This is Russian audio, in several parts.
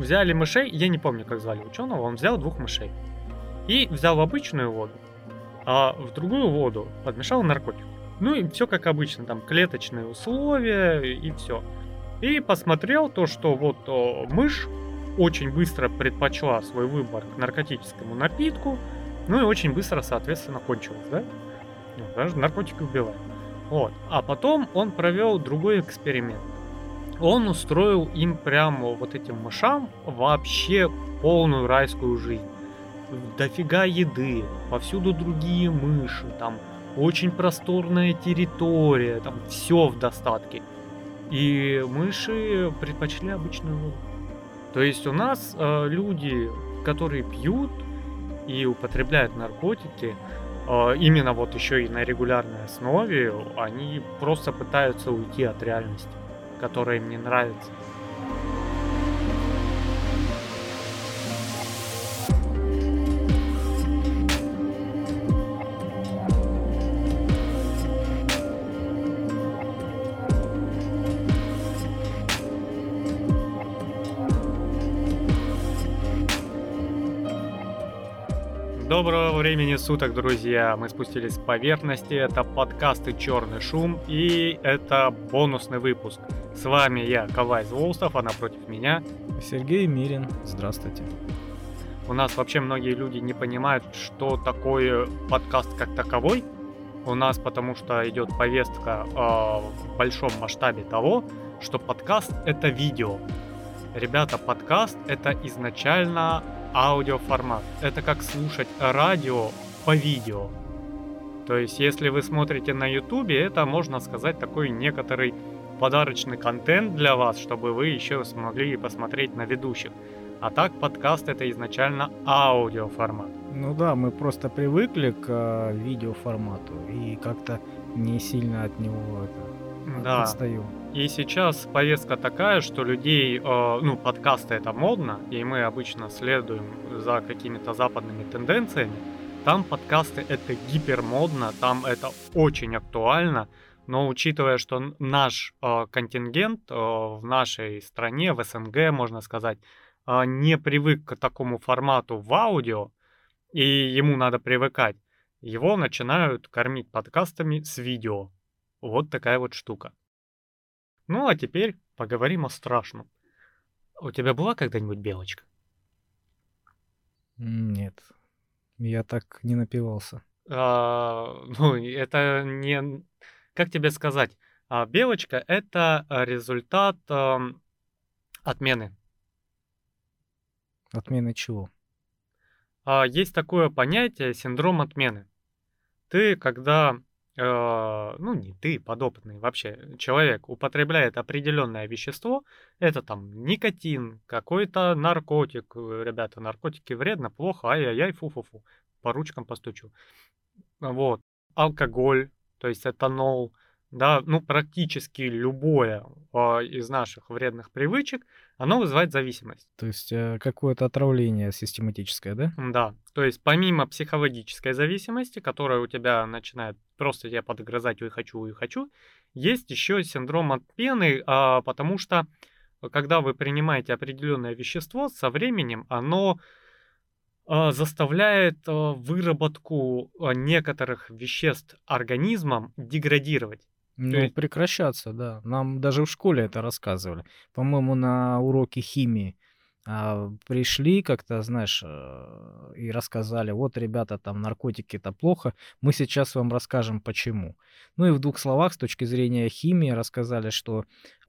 взяли мышей, я не помню, как звали ученого, он взял двух мышей. И взял в обычную воду, а в другую воду подмешал наркотик. Ну и все как обычно, там клеточные условия и все. И посмотрел то, что вот о, мышь очень быстро предпочла свой выбор к наркотическому напитку, ну и очень быстро, соответственно, кончилось, да? Ну, даже наркотики убивают. Вот. А потом он провел другой эксперимент. Он устроил им прямо вот этим мышам вообще полную райскую жизнь. Дофига еды, повсюду другие мыши, там очень просторная территория, там все в достатке. И мыши предпочли обычную воду. То есть у нас э, люди, которые пьют и употребляют наркотики, э, именно вот еще и на регулярной основе, они просто пытаются уйти от реальности, которая им не. Доброго времени суток, друзья! Мы спустились с поверхности, это подкасты «Черный шум» и это бонусный выпуск. С вами я, Кавай Злоустов, а напротив меня... Сергей Мирин. Здравствуйте. У нас вообще многие люди не понимают, что такое подкаст как таковой. У нас потому что идет повестка э, в большом масштабе того, что подкаст это видео. Ребята, подкаст это изначально аудиоформат. Это как слушать радио по видео. То есть, если вы смотрите на YouTube, это, можно сказать, такой некоторый подарочный контент для вас, чтобы вы еще смогли посмотреть на ведущих. А так подкаст это изначально аудиоформат. Ну да, мы просто привыкли к э, видеоформату и как-то не сильно от него это, да. отстаем. И сейчас повестка такая, что людей, э, ну, подкасты это модно, и мы обычно следуем за какими-то западными тенденциями. Там подкасты это гипермодно, там это очень актуально, но учитывая, что наш э, контингент э, в нашей стране, в СНГ, можно сказать, э, не привык к такому формату в аудио, и ему надо привыкать, его начинают кормить подкастами с видео. Вот такая вот штука. Ну а теперь поговорим о страшном. У тебя была когда-нибудь белочка? Нет, я так не напивался. А, ну, это не... Как тебе сказать? А, белочка — это результат а, отмены. Отмены чего? А, есть такое понятие синдром отмены. Ты, когда ну не ты, подопытный, вообще человек употребляет определенное вещество, это там никотин, какой-то наркотик, э, ребята, наркотики вредно, плохо, ай-яй-яй, фу-фу-фу, по ручкам постучу. Вот, алкоголь, то есть этанол, да, ну практически любое э, из наших вредных привычек, оно вызывает зависимость. То есть э, какое-то отравление систематическое, да? Да, то есть помимо психологической зависимости, которая у тебя начинает просто тебя подгрызать «ой, хочу, ой, хочу», есть еще синдром от пены, а, потому что когда вы принимаете определенное вещество, со временем оно заставляет а, выработку а, некоторых веществ организмом деградировать. Ну, есть... прекращаться, да. Нам даже в школе это рассказывали. По-моему, на уроке химии а, пришли как-то, знаешь, и рассказали, вот, ребята, там наркотики это плохо, мы сейчас вам расскажем почему. Ну и в двух словах, с точки зрения химии, рассказали, что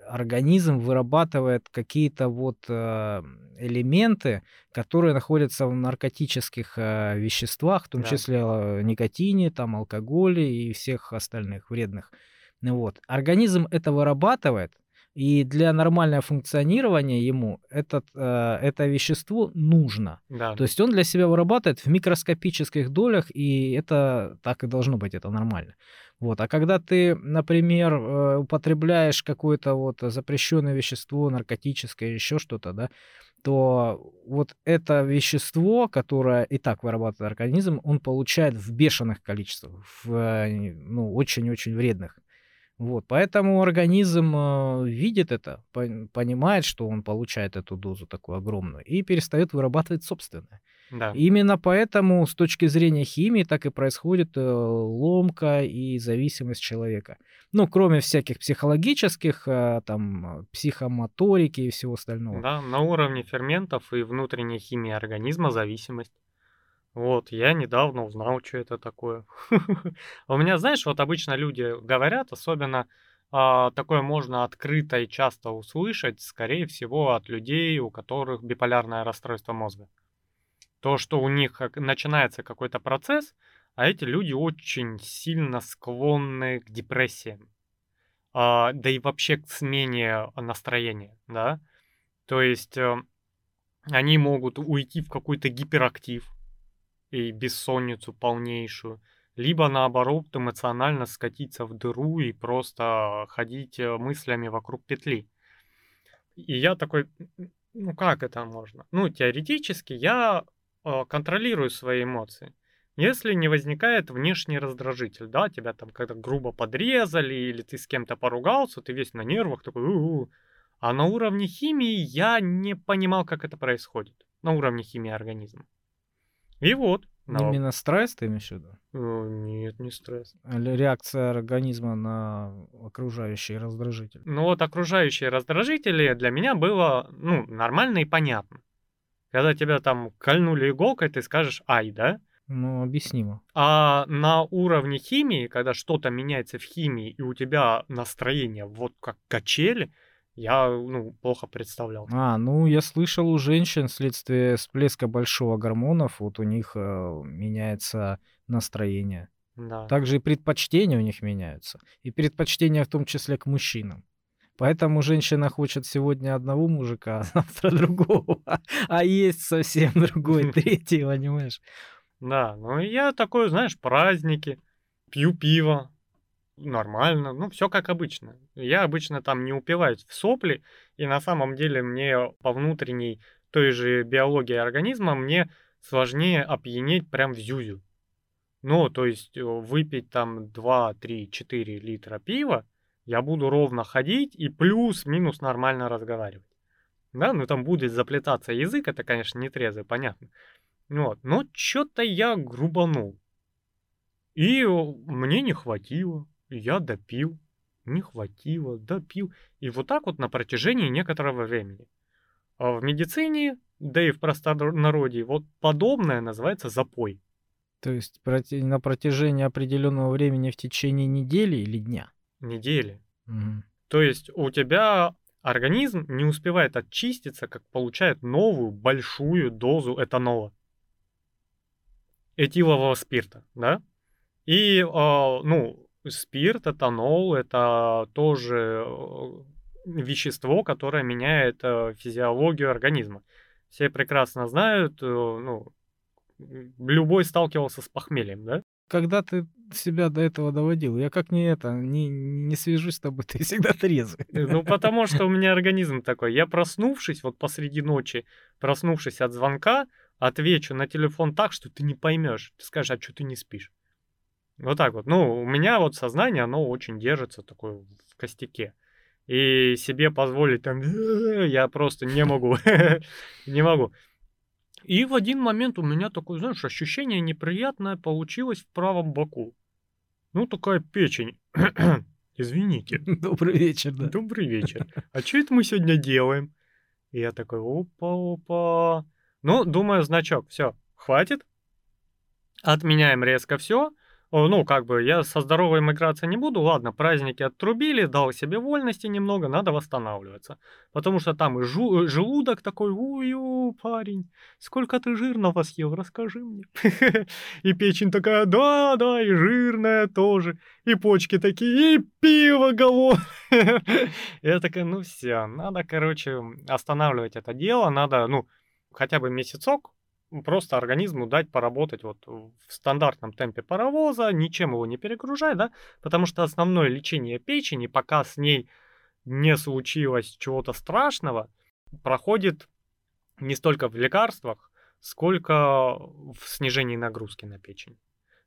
организм вырабатывает какие-то вот э, элементы, которые находятся в наркотических э, веществах, в том да. числе никотине, там, алкоголе и всех остальных вредных. Вот. Организм это вырабатывает, и для нормального функционирования ему этот, э, это вещество нужно. Да. То есть он для себя вырабатывает в микроскопических долях, и это так и должно быть, это нормально. Вот. А когда ты, например, э, употребляешь какое-то вот запрещенное вещество, наркотическое, еще что-то, да, то вот это вещество, которое и так вырабатывает организм, он получает в бешеных количествах, в ну, очень-очень вредных. Вот, поэтому организм э, видит это, понимает, что он получает эту дозу такую огромную и перестает вырабатывать собственное. Да. Именно поэтому с точки зрения химии так и происходит э, ломка и зависимость человека. Ну, кроме всяких психологических, э, там, психомоторики и всего остального. Да, на уровне ферментов и внутренней химии организма зависимость. Вот, я недавно узнал, что это такое. У меня, знаешь, вот обычно люди говорят, особенно а, такое можно открыто и часто услышать, скорее всего, от людей, у которых биполярное расстройство мозга. То, что у них начинается какой-то процесс, а эти люди очень сильно склонны к депрессиям. А, да и вообще к смене настроения, да. То есть э, они могут уйти в какой-то гиперактив, и бессонницу полнейшую, либо наоборот эмоционально скатиться в дыру и просто ходить э, мыслями вокруг петли. И я такой, ну как это можно? Ну, теоретически я э, контролирую свои эмоции. Если не возникает внешний раздражитель, да, тебя там когда грубо подрезали или ты с кем-то поругался, ты весь на нервах такой, У-у-у. а на уровне химии я не понимал, как это происходит, на уровне химии организма. И вот. Но... Именно стресс ты имеешь в виду? Э, нет, не стресс. Или реакция организма на окружающие раздражители? Ну вот окружающие раздражители для меня было ну, нормально и понятно. Когда тебя там кольнули иголкой, ты скажешь «ай», да? Ну, объяснимо. А на уровне химии, когда что-то меняется в химии, и у тебя настроение вот как качели, я, ну, плохо представлял. А, ну, я слышал у женщин вследствие всплеска большого гормонов, вот у них э, меняется настроение. Да. Также и предпочтения у них меняются. И предпочтения в том числе к мужчинам. Поэтому женщина хочет сегодня одного мужика, а завтра другого. А есть совсем другой, третий, понимаешь? Да, ну я такой, знаешь, праздники, пью пиво, нормально, ну, все как обычно. Я обычно там не упиваюсь в сопли, и на самом деле мне по внутренней той же биологии организма мне сложнее опьянеть прям в зюзю. Ну, то есть э, выпить там 2, 3, 4 литра пива, я буду ровно ходить и плюс-минус нормально разговаривать. Да, ну там будет заплетаться язык, это, конечно, не трезвый, понятно. Вот, но что-то я грубанул. И мне не хватило я допил, не хватило, допил. И вот так вот на протяжении некоторого времени. А в медицине, да и в простонародье, вот подобное называется запой. То есть на протяжении определенного времени в течение недели или дня? Недели. Угу. То есть у тебя организм не успевает очиститься, как получает новую большую дозу этанола. Этилового спирта, да? И, э, ну, спирт, этанол — это тоже э, вещество, которое меняет э, физиологию организма. Все прекрасно знают, э, ну, любой сталкивался с похмельем, да? Когда ты себя до этого доводил? Я как не это, не, не свяжусь с тобой, ты всегда трезвый. Ну, потому что у меня организм такой. Я проснувшись, вот посреди ночи, проснувшись от звонка, отвечу на телефон так, что ты не поймешь. Ты скажешь, а что ты не спишь? Вот так вот. Ну, у меня вот сознание, оно очень держится такое в костяке. И себе позволить там, я просто не могу. не могу. И в один момент у меня такое, знаешь, ощущение неприятное получилось в правом боку. Ну, такая печень. Извините. Добрый вечер, да. Добрый вечер. А что это мы сегодня делаем? И я такой, опа-опа. Ну, думаю, значок, все, хватит. Отменяем резко все ну, как бы, я со здоровой миграцией не буду, ладно, праздники отрубили, дал себе вольности немного, надо восстанавливаться. Потому что там и жу- желудок такой, ую, парень, сколько ты жирного съел, расскажи мне. И печень такая, да, да, и жирная тоже, и почки такие, и пиво голодное. Я такая, ну все, надо, короче, останавливать это дело, надо, ну, хотя бы месяцок просто организму дать поработать вот в стандартном темпе паровоза, ничем его не перегружать, да, потому что основное лечение печени, пока с ней не случилось чего-то страшного, проходит не столько в лекарствах, сколько в снижении нагрузки на печень.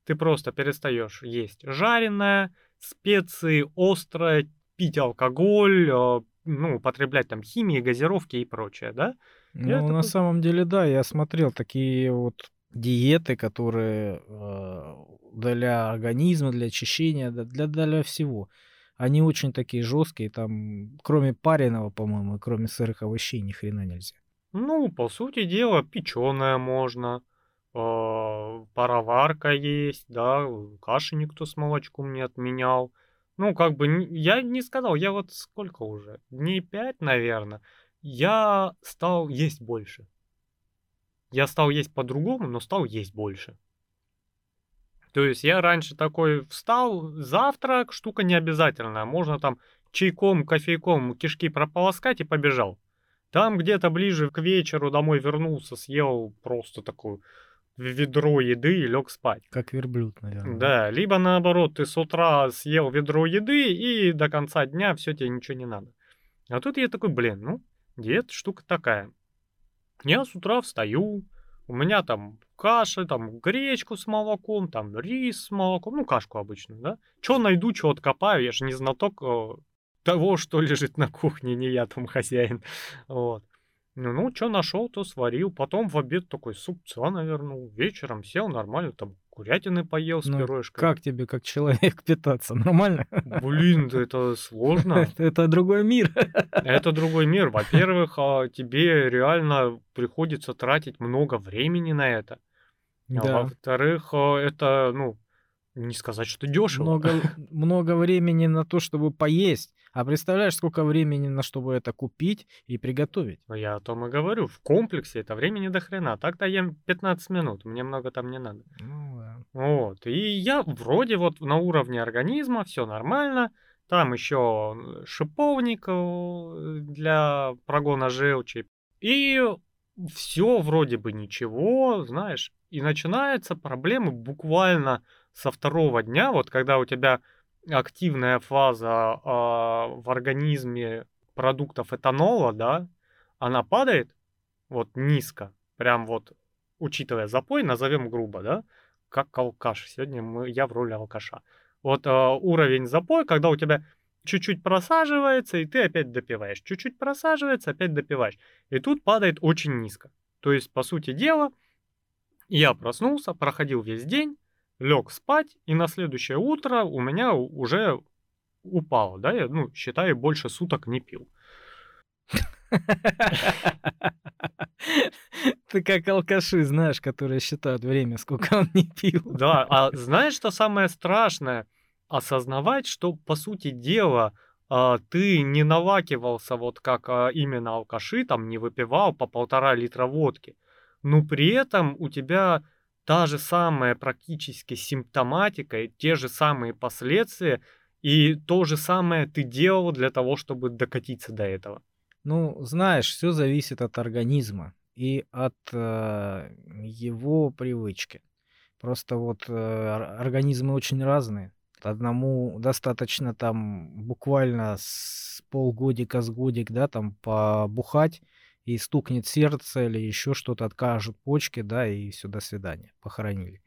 Ты просто перестаешь есть жареное, специи, острое, пить алкоголь, э, ну, употреблять там химии, газировки и прочее, да? Я Ну, на такой, самом деле, да, я смотрел такие вот диеты, которые э, для организма, для очищения, для, для всего. Они очень такие жесткие, там, кроме пареного, по-моему, и кроме сырых овощей, ни хрена нельзя. ну, по сути дела, печеное можно, э, пароварка есть, да, каши никто с молочком не отменял. Ну, как бы, я не сказал, я вот сколько уже, дней пять, наверное, я стал есть больше. Я стал есть по-другому, но стал есть больше. То есть я раньше такой встал, завтрак, штука не обязательная. Можно там чайком, кофейком кишки прополоскать и побежал. Там где-то ближе к вечеру домой вернулся, съел просто такую ведро еды и лег спать. Как верблюд, наверное. Да, либо наоборот, ты с утра съел ведро еды и до конца дня все тебе ничего не надо. А тут я такой, блин, ну, диета штука такая. Я с утра встаю, у меня там каша, там гречку с молоком, там рис с молоком, ну, кашку обычную, да. Что найду, что откопаю, я же не знаток э, того, что лежит на кухне, не я там хозяин. Вот. Ну, ну что нашел, то сварил. Потом в обед такой супца навернул. Вечером сел нормально, там курятины поел с Ну, пюрешкой. как тебе, как человек, питаться? Нормально? Блин, да это сложно. Это, другой мир. Это другой мир. Во-первых, а, тебе реально приходится тратить много времени на это. А Да. во-вторых, а, это, ну, не сказать, что дешево. Много, много времени на то, чтобы поесть. А представляешь, сколько времени на чтобы это купить и приготовить? Я о том и говорю. В комплексе это времени до хрена. Так-то ем 15 минут. Мне много там не надо. Ну, Вот. И я вроде вот на уровне организма, все нормально. Там еще шиповник э, для прогона желчи. И все вроде бы ничего, знаешь. И начинаются проблемы буквально со второго дня, вот когда у тебя активная фаза а, в организме продуктов этанола, да, она падает вот низко, прям вот, учитывая запой, назовем грубо, да, как алкаш. Сегодня мы, я в роли алкаша. Вот а, уровень запой, когда у тебя чуть-чуть просаживается, и ты опять допиваешь. Чуть-чуть просаживается, опять допиваешь. И тут падает очень низко. То есть, по сути дела, я проснулся, проходил весь день, лег спать, и на следующее утро у меня уже упало, да, я, ну, считай, больше суток не пил. Ты как алкаши, знаешь, которые считают время, сколько он не пил. Да, а знаешь, что самое страшное? Осознавать, что, по сути дела, а, ты не навакивался вот как а, именно алкаши, там не выпивал по полтора литра водки, но при этом у тебя та же самая практически симптоматика, те же самые последствия, и то же самое ты делал для того, чтобы докатиться до этого. Ну, знаешь, все зависит от организма и от э, его привычки. Просто вот э, ор- организмы очень разные. Одному достаточно там буквально с полгодика, с годик, да, там побухать, и стукнет сердце или еще что-то, откажут почки, да, и все, до свидания, похоронили.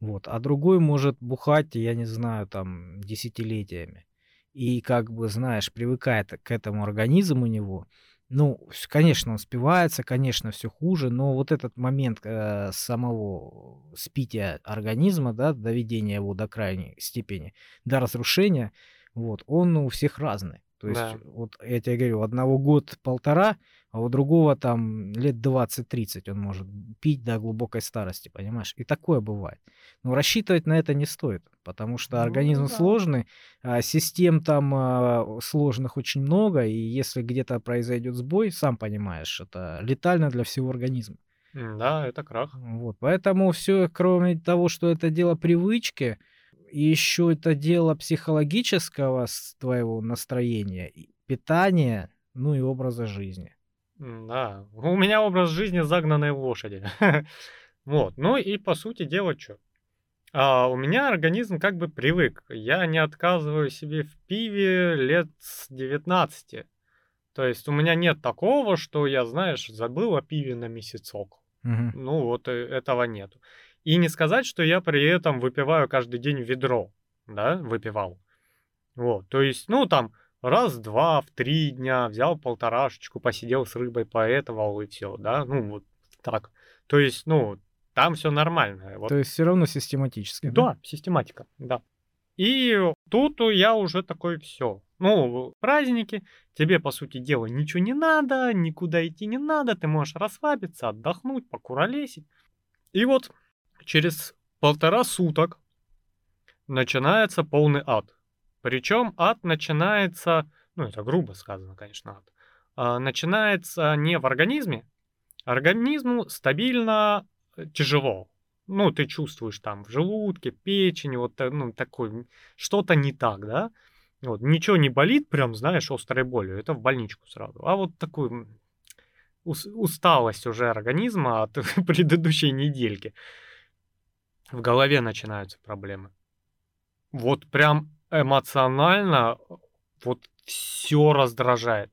Вот. А другой может бухать, я не знаю, там, десятилетиями. И как бы, знаешь, привыкает к этому организм у него. Ну, конечно, он спивается, конечно, все хуже, но вот этот момент э, самого спития организма, да, доведения его до крайней степени, до разрушения, вот, он у всех разный. То есть, Да. вот я тебе говорю, у одного год-полтора, а у другого там лет 20-30 он может пить до глубокой старости, понимаешь? И такое бывает. Но рассчитывать на это не стоит, потому что Ну организм да. сложный, а систем там а, сложных очень много, и если где-то произойдет сбой, сам понимаешь, это летально для всего организма. Да, это крах. Вот, поэтому все, кроме того, что это дело привычки, еще это дело психологического твоего настроения, питания, ну и образа жизни. Да, у меня образ жизни загнанной лошади. Вот, ну и по сути дела что? У меня организм как бы привык. Я не отказываю себе в пиве лет с 19. То есть у меня нет такого, что я, знаешь, забыл о пиве на месяцок. Мгм. Ну вот э, этого нету. И не сказать, что я при этом выпиваю каждый день ведро, да, выпивал. Вот, то есть, ну, там, раз-два, в три дня взял полторашечку, посидел с рыбой, поэтовал и все, да, ну, вот так. То есть, ну, там все нормально. Вот. То есть все равно систематически. Да, да, систематика, да. И тут я уже такой все. Ну, праздники, тебе, по сути дела, ничего не надо, никуда идти не надо, ты можешь расслабиться, отдохнуть, покуролесить. И вот через полтора суток начинается полный ад. Причем ад начинается, ну это грубо сказано, конечно, ад, а, начинается не в организме, организму стабильно тяжело ну, ты чувствуешь там в желудке, печени, вот, ну, такой, что-то не так, да, вот, ничего не болит, прям, знаешь, острой болью, это в больничку сразу, а вот такой усталость уже организма от предыдущей недельки. В голове начинаются проблемы. Вот прям эмоционально вот все раздражает.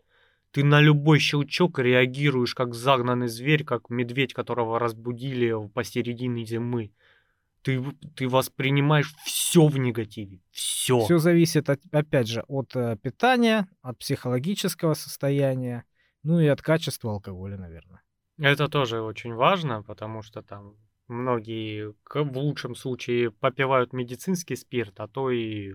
Ты на любой щелчок реагируешь, как загнанный зверь, как медведь, которого разбудили посередине зимы. Ты, ты воспринимаешь все в негативе. Все. Все зависит, от, опять же, от э, питания, от психологического состояния, ну и от качества алкоголя, наверное. Это тоже очень важно, потому что там многие в лучшем случае попивают медицинский спирт, а то и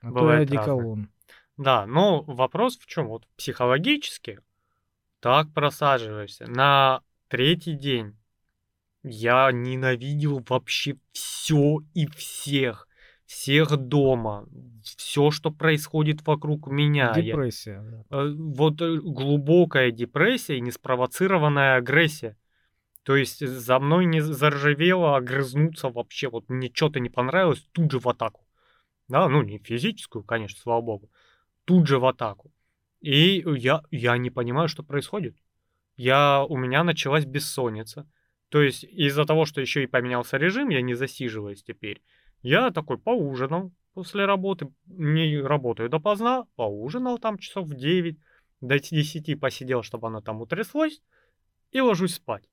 а бывает то и одеколон. Разное. Да, но вопрос в чем? Вот психологически так просаживаешься. На третий день я ненавидел вообще все и всех. Всех дома, все, что происходит вокруг меня. Депрессия. Я, да. Э, вот э, глубокая депрессия и неспровоцированная агрессия. То есть за мной не заржавело огрызнуться вообще. Вот мне что-то не понравилось, тут же в атаку. Да, ну не физическую, конечно, слава богу тут же в атаку. И я, я не понимаю, что происходит. Я, у меня началась бессонница. То есть из-за того, что еще и поменялся режим, я не засиживаюсь теперь. Я такой поужинал после работы, не работаю допоздна, поужинал там часов в 9, до 10 посидел, чтобы оно там утряслось, и ложусь спать.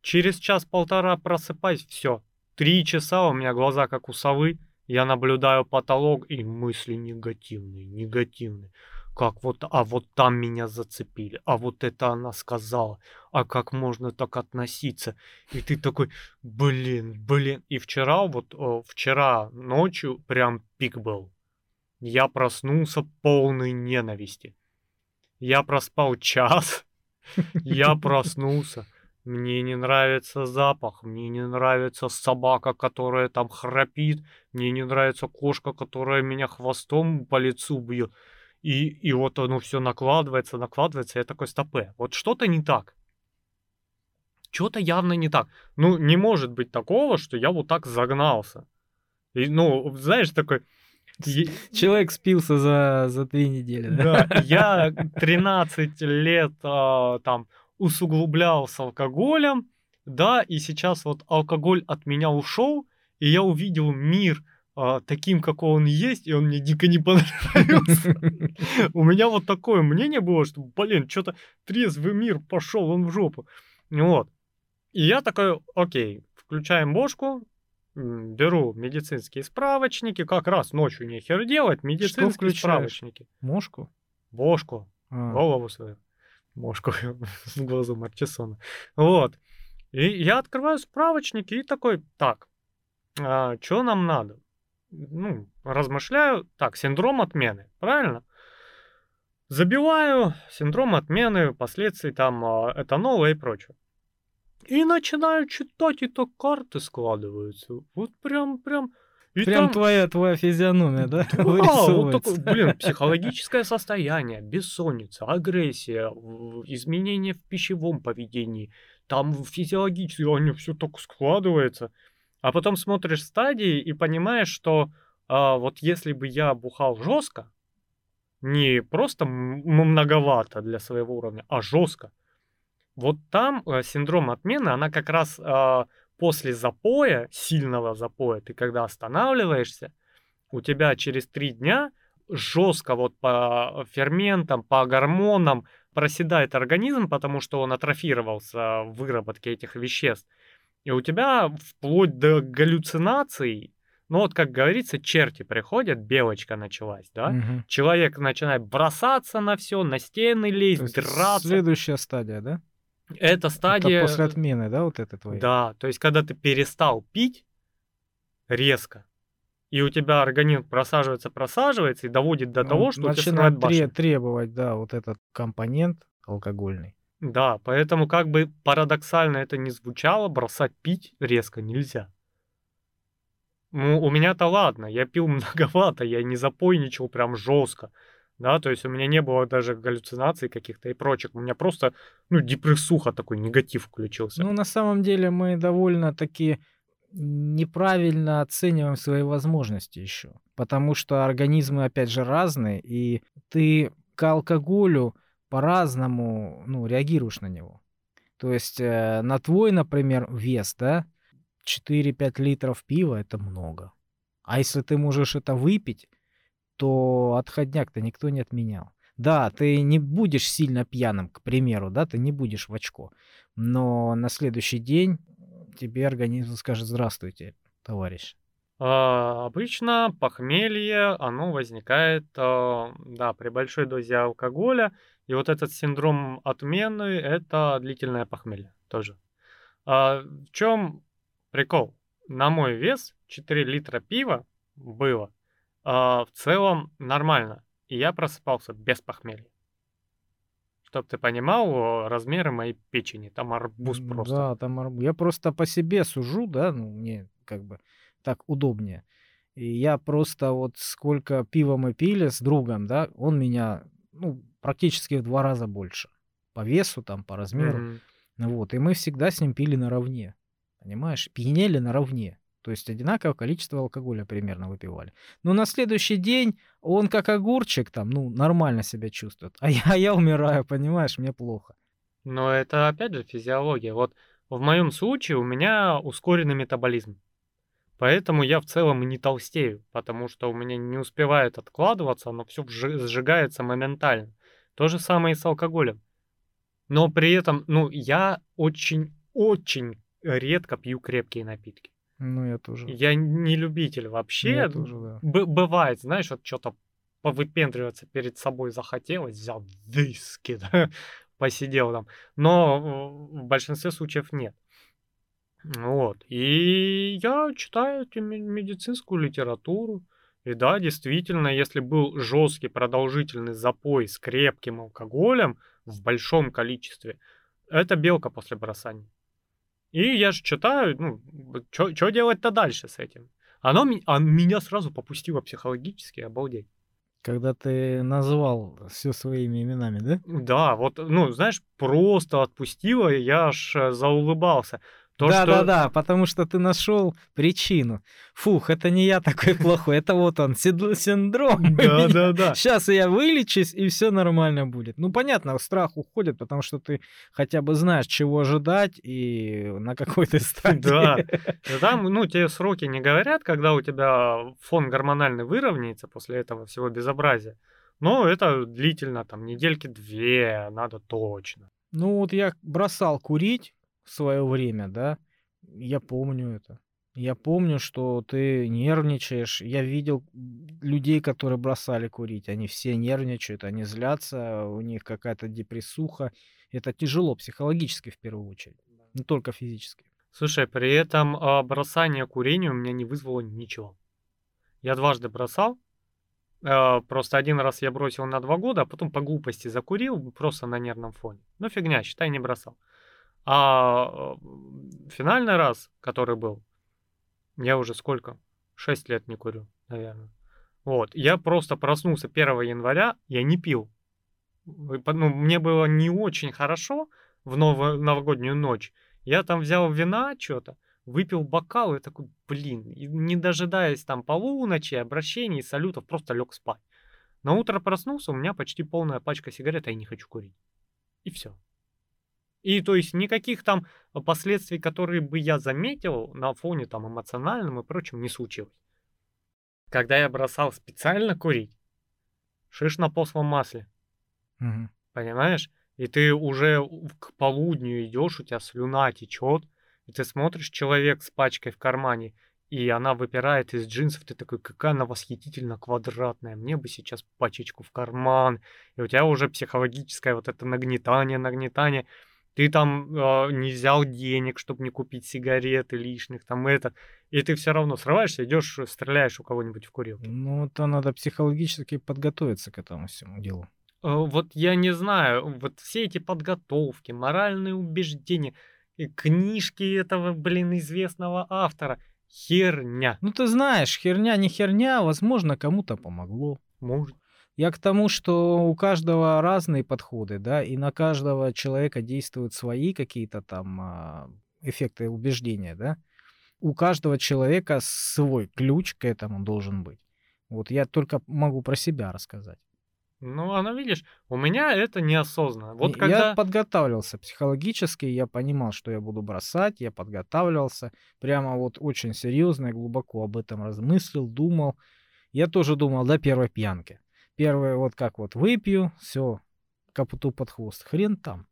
Через час-полтора просыпаюсь, все. Три часа у меня глаза как у совы, я наблюдаю потолок, и мысли негативные, негативные. Как вот, а вот там меня зацепили, а вот это она сказала, а как можно так относиться? И ты такой, блин, блин. И вчера, вот о, вчера ночью прям пик был. Я проснулся полной ненависти. Я проспал час, я проснулся. Мне не нравится запах, мне не нравится собака, которая там храпит, мне не нравится кошка, которая меня хвостом по лицу бьет. И, и вот оно все накладывается, накладывается, я такой, стопе, вот что-то не так. Что-то явно не так. Ну, не может быть такого, что я вот так загнался. И, ну, знаешь, такой... Человек спился за, за две недели. Да, да я 13 лет а, там усугублял с алкоголем, да, и сейчас вот алкоголь от меня ушел, и я увидел мир а, таким, какой он есть, и он мне дико не понравился. У меня вот такое мнение было, что, блин, что-то трезвый мир пошел он в жопу. Вот. И я такой, окей, включаем бошку, беру медицинские справочники, как раз ночью нехер делать, медицинские справочники. Мошку? Бошку, а. голову свою мошку в глазу Марчесона. Вот. И я открываю справочники и такой, так, а, что нам надо? Ну, размышляю, так, синдром отмены, правильно? Забиваю синдром отмены, последствий там а, этанола и прочее. И начинаю читать, и то карты складываются. Вот прям, прям, и Прям там... твоя, твоя физиономия, да? Да, вот такое, блин, психологическое состояние, бессонница, агрессия, изменения в пищевом поведении, там физиологически, они все так складывается. А потом смотришь стадии и понимаешь, что а, вот если бы я бухал жестко, не просто многовато для своего уровня, а жестко, вот там э, синдром отмены, она как раз э, после запоя, сильного запоя, ты когда останавливаешься, у тебя через три дня жестко вот по ферментам, по гормонам проседает организм, потому что он атрофировался в выработке этих веществ. И у тебя вплоть до галлюцинаций Ну вот, как говорится, черти приходят, белочка началась, да? Мгм. Человек начинает бросаться на все, на стены лезть, драться. следующая стадия, да? Это Это стадия... после отмены, да, вот это твоей? Да, то есть когда ты перестал пить резко, и у тебя организм просаживается, просаживается и доводит до Он того, что у тебя начинает тре- башню. требовать, да, вот этот компонент алкогольный. Да, поэтому как бы парадоксально это не звучало, бросать пить резко нельзя. Ну, у меня-то ладно, я пил многовато, я не запойничал прям жестко. Да, то есть у меня не было даже галлюцинаций каких-то и прочих. У меня просто, ну, депрессуха такой, негатив включился. Ну, на самом деле мы довольно-таки неправильно оцениваем свои возможности еще. Потому что организмы, опять же, разные, и ты к алкоголю по-разному ну, реагируешь на него. То есть э, на твой, например, вес, да, 4-5 литров пива это много. А если ты можешь это выпить, то отходняк-то никто не отменял. Да, ты не будешь сильно пьяным, к примеру, да, ты не будешь в очко. Но на следующий день тебе организм скажет «Здравствуйте, товарищ». А, обычно похмелье, оно возникает, а, да, при большой дозе алкоголя. И вот этот синдром отмены, это длительное похмелье тоже. А, в чем прикол? На мой вес 4 литра пива было в целом нормально. И я просыпался без похмелья. Чтоб ты понимал размеры моей печени. Там арбуз просто. Да, там арбу- Я просто по себе сужу, да, ну, мне как бы так удобнее. И я просто вот сколько пива мы пили с другом, да, он меня, ну, практически в два раза больше. По весу, там, по размеру. Ну Вот, и мы всегда с ним пили наравне. Понимаешь? Пьянели наравне. То есть одинаковое количество алкоголя примерно выпивали. Но на следующий день он как огурчик там, ну, нормально себя чувствует. А я, а я умираю, понимаешь, мне плохо. Но это опять же физиология. Вот в моем случае у меня ускоренный метаболизм. Поэтому я в целом и не толстею, потому что у меня не успевает откладываться, оно все сжигается моментально. То же самое и с алкоголем. Но при этом, ну, я очень-очень редко пью крепкие напитки. Ну, я тоже. Я не любитель вообще. Я тоже, да. Б- бывает, знаешь, вот что-то повыпендриваться перед собой захотелось, взял виски, да, посидел там. Но в большинстве случаев нет. Вот. И я читаю медицинскую литературу. И да, действительно, если был жесткий продолжительный запой с крепким алкоголем в большом количестве, это белка после бросания. И я же читаю, ну, что делать-то дальше с этим? Оно а меня сразу попустило психологически, обалдеть. Когда ты назвал все своими именами, да? Да, вот, ну, знаешь, просто отпустило, я аж э, заулыбался. То, да, что... да, да, потому что ты нашел причину. Фух, это не я такой плохой, это вот он, синдром. Да, да, да. Сейчас я вылечусь, и все нормально будет. Ну, понятно, страх уходит, потому что ты хотя бы знаешь, чего ожидать и на какой ты стадии. Да. Да Там, ну, тебе сроки не говорят, когда у тебя фон гормональный выровняется после этого всего безобразия. Но это длительно, там, недельки две, надо точно. Ну, вот я бросал курить в свое время, да, я помню это. Я помню, что ты нервничаешь. Я видел людей, которые бросали курить. Они все нервничают, они злятся, у них какая-то депрессуха. Это тяжело психологически в первую очередь, не только физически. Слушай, при этом а, бросание курения у меня не вызвало ничего. Я дважды бросал. а, Просто один раз я бросил на два года, а потом по глупости закурил, просто на нервном фоне. Ну, фигня, считай, не бросал. А финальный раз, который был, я уже сколько? Шесть лет не курю, наверное. Вот, я просто проснулся 1 января, я не пил. Ну, мне было не очень хорошо в ново- новогоднюю ночь. Я там взял вина что-то, выпил бокал и такой, блин, не дожидаясь там полуночи, обращений, салютов, просто лег спать. На утро проснулся, у меня почти полная пачка сигарет, а я не хочу курить. И все. И то есть никаких там последствий, которые бы я заметил на фоне там эмоциональном и прочем, не случилось. Когда я бросал специально курить, шиш на послом масле, Мгм. понимаешь? И ты уже к полудню идешь, у тебя слюна течет, и ты смотришь, человек с пачкой в кармане и она выпирает из джинсов, ты такой, какая она восхитительно квадратная, мне бы сейчас пачечку в карман, и у тебя уже психологическое вот это нагнетание, нагнетание, ты там э, не взял денег, чтобы не купить сигареты лишних, там это, и ты все равно срываешься, идешь, стреляешь у кого-нибудь в курилку. Ну, это надо психологически подготовиться к этому всему делу. Э, вот я не знаю, вот все эти подготовки, моральные убеждения, книжки этого, блин, известного автора, херня. Ну, ты знаешь, херня не херня, возможно, кому-то помогло. Может. Я к тому, что у каждого разные подходы, да, и на каждого человека действуют свои какие-то там а, эффекты убеждения, да. У каждого человека свой ключ к этому должен быть. Вот я только могу про себя рассказать. Ну, оно, видишь, у меня это неосознанно. Вот И когда... Я подготавливался психологически, я понимал, что я буду бросать, я подготавливался, прямо вот очень серьезно и глубоко об этом размыслил, думал. Я тоже думал до первой пьянки. Первое, вот как вот выпью, все, капуту под хвост. Хрен там.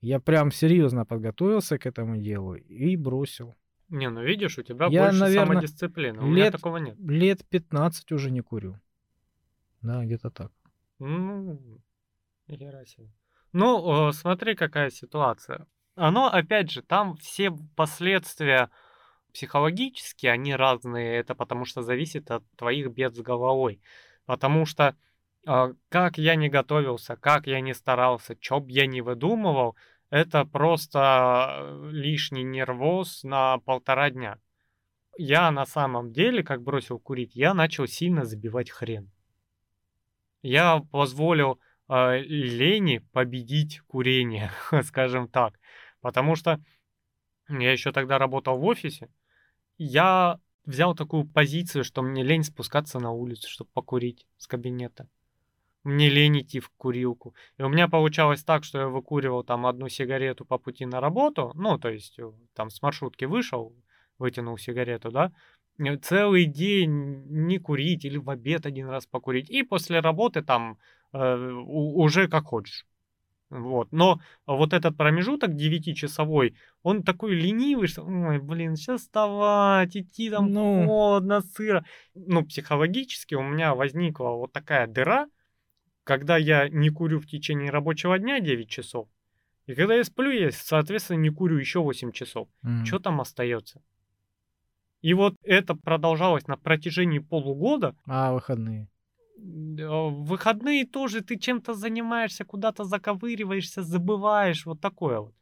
Я прям серьезно подготовился к этому делу и бросил. Не, ну видишь, у тебя Я, больше наверно, самодисциплины. У меня лет- такого нет. Лет 15 уже не курю. Да, где-то так. Ну, нихера себе. Ну, э, смотри, какая ситуация. Оно, опять же, там все последствия психологические, они разные. Это потому что зависит от твоих бед с головой. Потому что э, как я не готовился, как я не старался, что б я не выдумывал, это просто лишний нервоз на полтора дня. Я на самом деле, как бросил курить, я начал сильно забивать хрен. Я позволил э, лени победить курение, скажем так. Потому что я еще тогда работал в офисе. Я взял такую позицию, что мне лень спускаться на улицу, чтобы покурить с кабинета. Мне лень идти в курилку. И у меня получалось так, что я выкуривал там одну сигарету по пути на работу. Ну, то есть э, там с маршрутки вышел, вытянул сигарету, да. э, Целый день не курить или в обед один раз покурить. И после работы там э, уже как хочешь. Вот. Но вот этот промежуток 9-часовой, он такой ленивый, что, ой, блин, сейчас вставать, идти там Ну. холодно, сыро. Ну, психологически у меня возникла вот такая дыра, когда я не курю в течение рабочего дня 9 часов, и когда я сплю, я, соответственно, не курю еще 8 часов. М. Что там остается? И вот это продолжалось на протяжении полугода. А выходные? Выходные тоже ты чем-то занимаешься, куда-то заковыриваешься, забываешь, вот такое вот.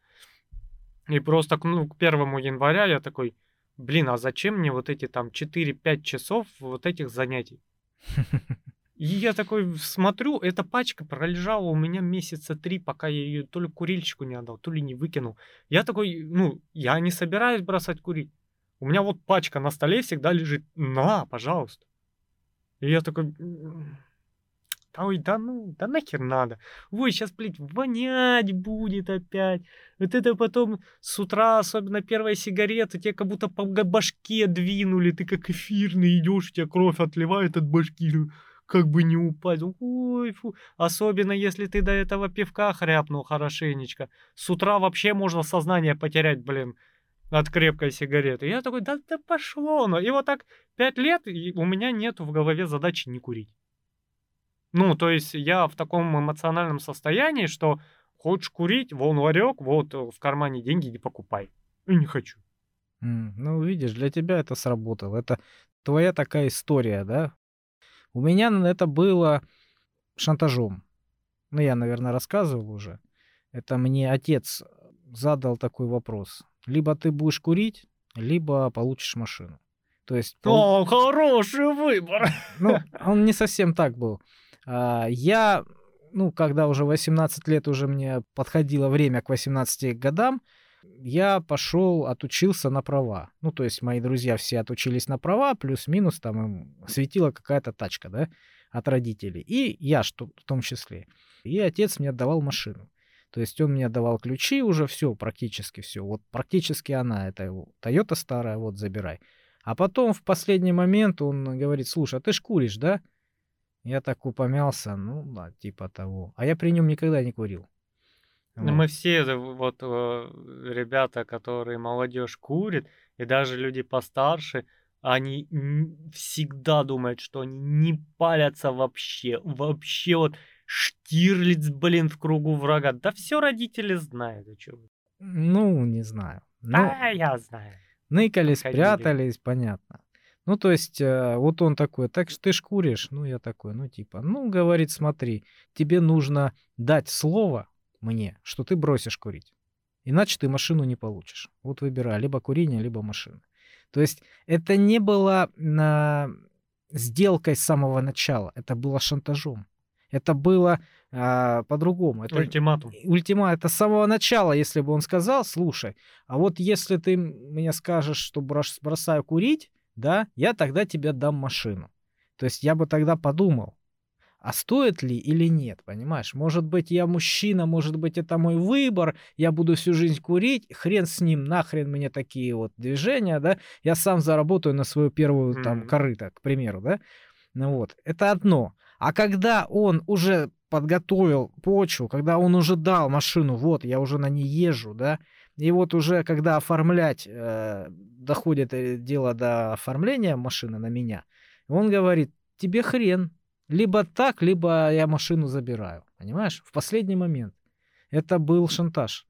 И просто ну, к первому января я такой, блин, а зачем мне вот эти там 4-5 часов вот этих занятий? И я такой смотрю, эта пачка пролежала у меня месяца три, пока я ее то ли курильщику не отдал, то ли не выкинул. Я такой, ну, я не собираюсь бросать курить. У меня вот пачка на столе всегда лежит. На, пожалуйста. И я такой, «М, да ой, да ну, да нахер надо. Ой, сейчас, блядь, вонять будет опять. Вот это потом с утра, особенно первая сигарета, тебе как будто по башке двинули, ты как эфирный идешь, у тебя кровь отливает от башки, ну, как бы не упасть. Ой, фу. Особенно, если ты до этого пивка хряпнул хорошенечко. С утра вообще можно сознание потерять, блин, от крепкой сигареты. Я такой, да, да пошло оно. И вот так пять лет, и у меня нет в голове задачи не курить. Ну, то есть я в таком эмоциональном состоянии, что хочешь курить, вон ларек, вот э, в кармане деньги, иди покупай. И не хочу. М, Ну, видишь, для тебя это сработало. Это твоя такая история, да? У меня это было шантажом. Ну, я, наверное, рассказывал уже. Это мне отец задал такой вопрос. Либо ты будешь курить, либо получишь машину. То есть, пол- О, хороший выбор. ну, он не совсем так был. А, Я, ну, когда уже 18 лет, уже мне подходило время к 18 годам, я пошел, отучился на права. Ну, то есть мои друзья все отучились на права, плюс-минус там им светила какая-то тачка, да, от родителей. И я что в том числе. И отец мне отдавал машину. То есть он мне давал ключи уже все, практически все. Вот практически она, это его Toyota старая, вот забирай. А потом в последний момент он говорит, слушай, а ты ж куришь, да? Я так упомялся, ну да, типа того. А я при нем никогда не курил. Ну, мы все, вот э, ребята, которые молодежь курит, и даже люди постарше, они всегда думают, что они не палятся вообще. Вообще вот Штирлиц, блин, в кругу врага. Да все родители знают. о чем. Ну, не знаю. Ну, Да, я знаю. ныкались, Ходили. прятались, понятно. Ну, то есть, э, вот он такой, так что ты ж куришь? Ну, я такой, ну, типа, ну, говорит, смотри, тебе нужно дать слово мне, что ты бросишь курить. Иначе ты машину не получишь. Вот выбирай, либо курение, либо машина. То есть, это не было на сделкой с самого начала, это было шантажом. Это было а, по-другому. Это Ультиматум. ультима это с самого начала, если бы он сказал, слушай, а вот если ты мне скажешь, что бросаю курить, да, я тогда тебе дам машину. То есть я бы тогда подумал, а стоит ли или нет, понимаешь? Может быть, я мужчина, может быть, это мой выбор, я буду всю жизнь курить, хрен с ним, нахрен мне такие вот движения, да, я сам заработаю на свою первую там корыто, к примеру, да. Ну вот, это одно. А когда он уже подготовил почву, когда он уже дал машину, вот, я уже на ней езжу, да, и вот уже когда оформлять, э, доходит э, дело до оформления машины на меня, он говорит, тебе хрен, либо так, либо я машину забираю, понимаешь, в последний момент. Это был шантаж,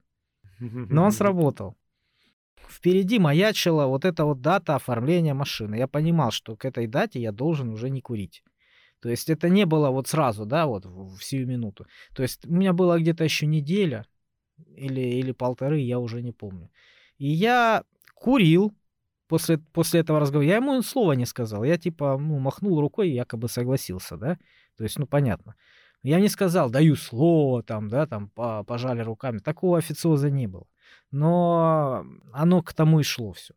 но он сработал. Впереди маячила вот эта вот дата оформления машины. Я понимал, что к этой дате я должен уже не курить. То есть это не было вот сразу, да, вот в в сию минуту. То есть у меня была где-то еще неделя или, или полторы, я уже не помню. И я курил после, после этого разговора. Я ему слова не сказал. Я типа ну, махнул рукой и якобы согласился, да. То есть, ну, понятно. Я не сказал, даю слово, там, да, там, по- пожали руками. Такого официоза не было. Но оно к тому и шло все.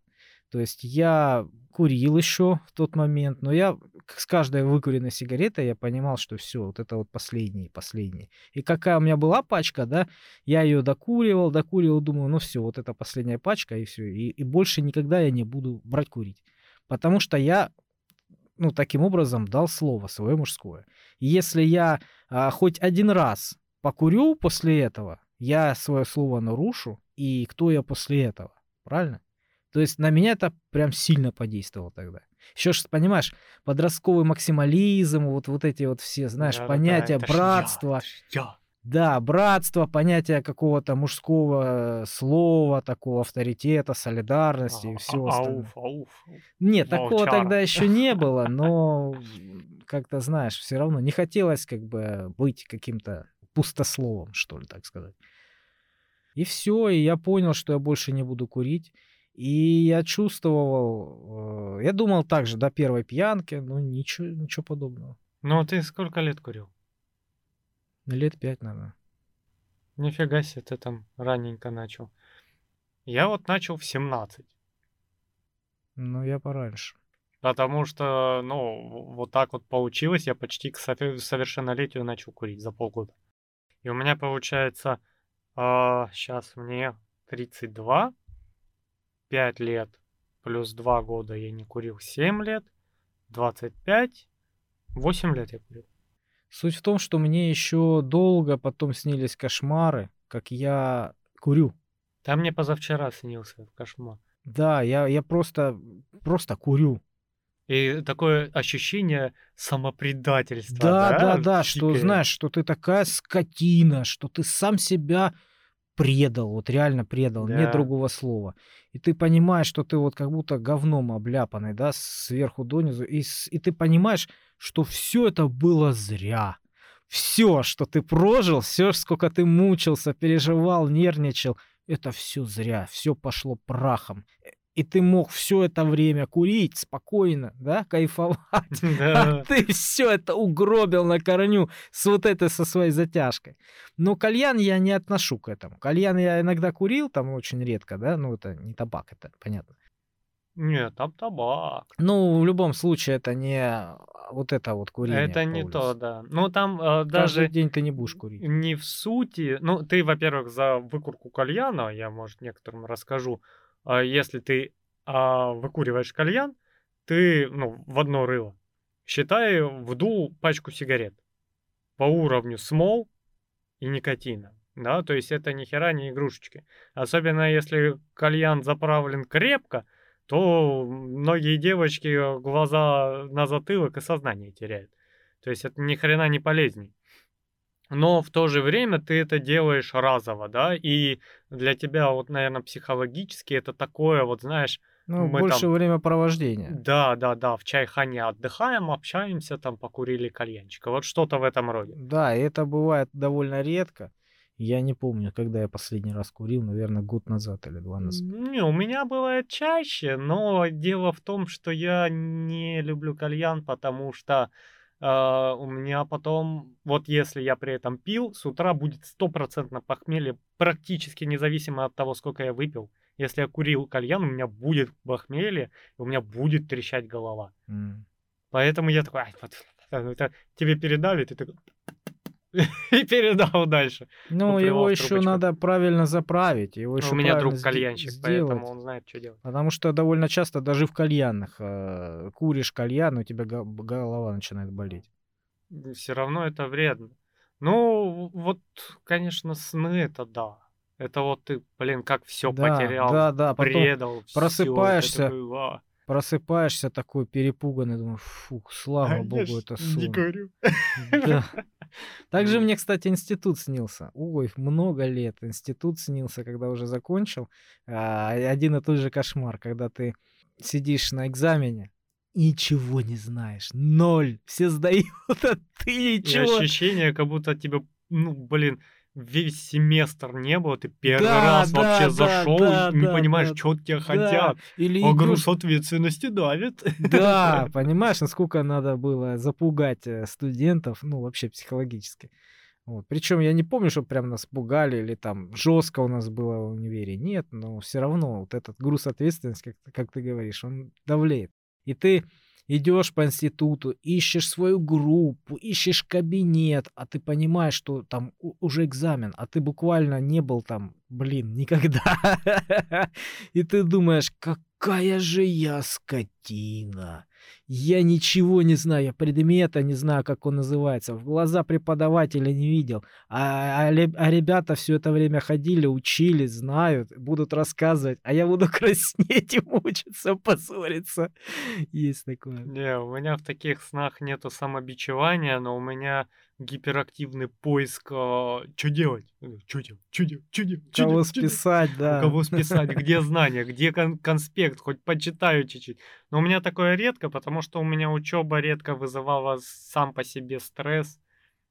То есть я курил еще в тот момент, но я с каждой выкуренной сигаретой я понимал, что все, вот это вот последний, последний. И какая у меня была пачка, да, я ее докуривал, докуривал, думаю, ну все, вот это последняя пачка и все, и, и больше никогда я не буду брать курить, потому что я, ну таким образом дал слово свое мужское. И если я а, хоть один раз покурю после этого, я свое слово нарушу, и кто я после этого, правильно? То есть на меня это прям сильно подействовало тогда. Еще ж, понимаешь, подростковый максимализм, вот, вот эти вот все, знаешь, Да-да-да, понятия я, братства. я. Да, братство, понятие какого-то мужского слова, такого авторитета, солидарности и А- все а- остальное. Ауф, ауф. Нет, такого волчара. тогда еще не было, но как-то, знаешь, все равно не хотелось как бы быть каким-то пустословом, что ли, так сказать. И все, и я понял, что я больше не буду курить. И я чувствовал, э, я думал так же до первой пьянки, но ничего, ничего подобного. Ну, а ты сколько лет курил? Лет пять, наверное. Нифига себе, ты там раненько начал. Я вот начал в 17. Ну, я пораньше. Потому что, ну, вот так вот получилось, я почти к совершеннолетию начал курить за полгода. И у меня получается, сейчас мне 32, 5 лет, плюс 2 года я не курил, 7 лет, 25, 8 лет я курил. Суть в том, что мне еще долго потом снились кошмары, как я курю. Там мне позавчера снился кошмар. Да, я, я просто, просто курю. И такое ощущение самопредательства, Да, да, да, да, что знаешь, что ты такая скотина, что ты сам себя предал, вот реально предал, нет Да. другого слова. И ты понимаешь, что ты вот как будто говном обляпанный, да, сверху донизу, и, и ты понимаешь, что все это было зря. Все, что ты прожил, все, сколько ты мучился, переживал, нервничал, это все зря, все пошло прахом. И ты мог все это время курить спокойно, да, кайфовать. Да. А ты все это угробил на корню с вот этой со своей затяжкой. Но кальян я не отношу к этому. Кальян я иногда курил, там очень редко, да, ну это не табак, это понятно. Нет, там табак. Ну, в любом случае, это не вот это вот курение. Это не улице. то, да. Ну, там э, Каждый даже день ты не будешь курить. не в сути... Ну, ты, во-первых, за выкурку кальяна, я, может, некоторым расскажу, а если ты а, выкуриваешь кальян, ты, ну, в одно рыло, считай, вдул пачку сигарет по уровню смол и никотина. Да, то есть это ни хера не игрушечки. Особенно если кальян заправлен крепко, то многие девочки глаза на затылок и сознание теряют. То есть это ни хрена не полезней. Но в то же время ты это делаешь разово, да, и для тебя вот, наверное, психологически это такое, вот знаешь, Ну, мы больше там, времяпровождения. да, да, да, в чайхане отдыхаем, общаемся, там покурили кальянчика, вот что-то в этом роде. Да, и это бывает довольно редко. Я не помню, когда я последний раз курил, наверное, год назад или два назад. Не, у меня бывает чаще, но дело в том, что я не люблю кальян, потому что а, у меня потом, вот если я при этом пил, с утра будет стопроцентно похмелье, практически независимо от того, сколько я выпил. Если я курил кальян, у меня будет похмелье, у меня будет трещать голова. М. Поэтому я такой, «Ай, вот, это тебе передали, ты такой и передал дальше. Ну, его еще надо правильно заправить, его еще У меня друг кальянщик, поэтому сделать. он знает, что делать. Потому что довольно часто даже в кальянах э, куришь кальян, у тебя го- голова начинает болеть. Все равно это вредно. Ну, вот, конечно, сны это да. Это вот ты, блин, как все Да, потерял, да, да, потом предал, просыпаешься, «А, просыпаешься такой перепуганный, думаю, фух, слава а богу, это не сон. курю. Да. Также мне, кстати, институт снился. Ой, много лет. Институт снился, когда уже закончил. А, Один и тот же кошмар, когда ты сидишь на экзамене, ничего не знаешь. Ноль. Все сдают, а ты И ничего. ощущение, как будто тебе, ну, блин, весь семестр не было, ты первый Да, раз да, вообще да, зашел да, и не да, понимаешь, да, что от тебя Да. хотят. Или А игрушки. груз ответственности давит. Да, понимаешь, насколько надо было запугать э, студентов, ну, вообще психологически. Вот. Причем я не помню, что прям нас пугали или там жестко у нас было в универе. Нет, но все равно вот этот груз ответственности, как, как ты говоришь, он давлеет. И ты идешь по институту, ищешь свою группу, ищешь кабинет, а ты понимаешь, что там уже экзамен, а ты буквально не был там, блин, никогда. И ты думаешь, какая же я скотина. Я ничего не знаю, я предмета не знаю, как он называется. В глаза преподавателя не видел. А, а ле- а ребята все это время ходили, учили, знают, будут рассказывать. А я буду краснеть и мучиться, позориться. Есть такое. Не, у меня в таких снах нету самобичевания, но у меня гиперактивный поиск, что делать? Что делать? Что делать? Что делать? Чё Кого делать? Делать? списать, У да. кого списать, где знания, где кон- конспект, хоть почитаю чуть-чуть. Но у меня такое редко, потому что у меня учеба редко вызывала сам по себе стресс.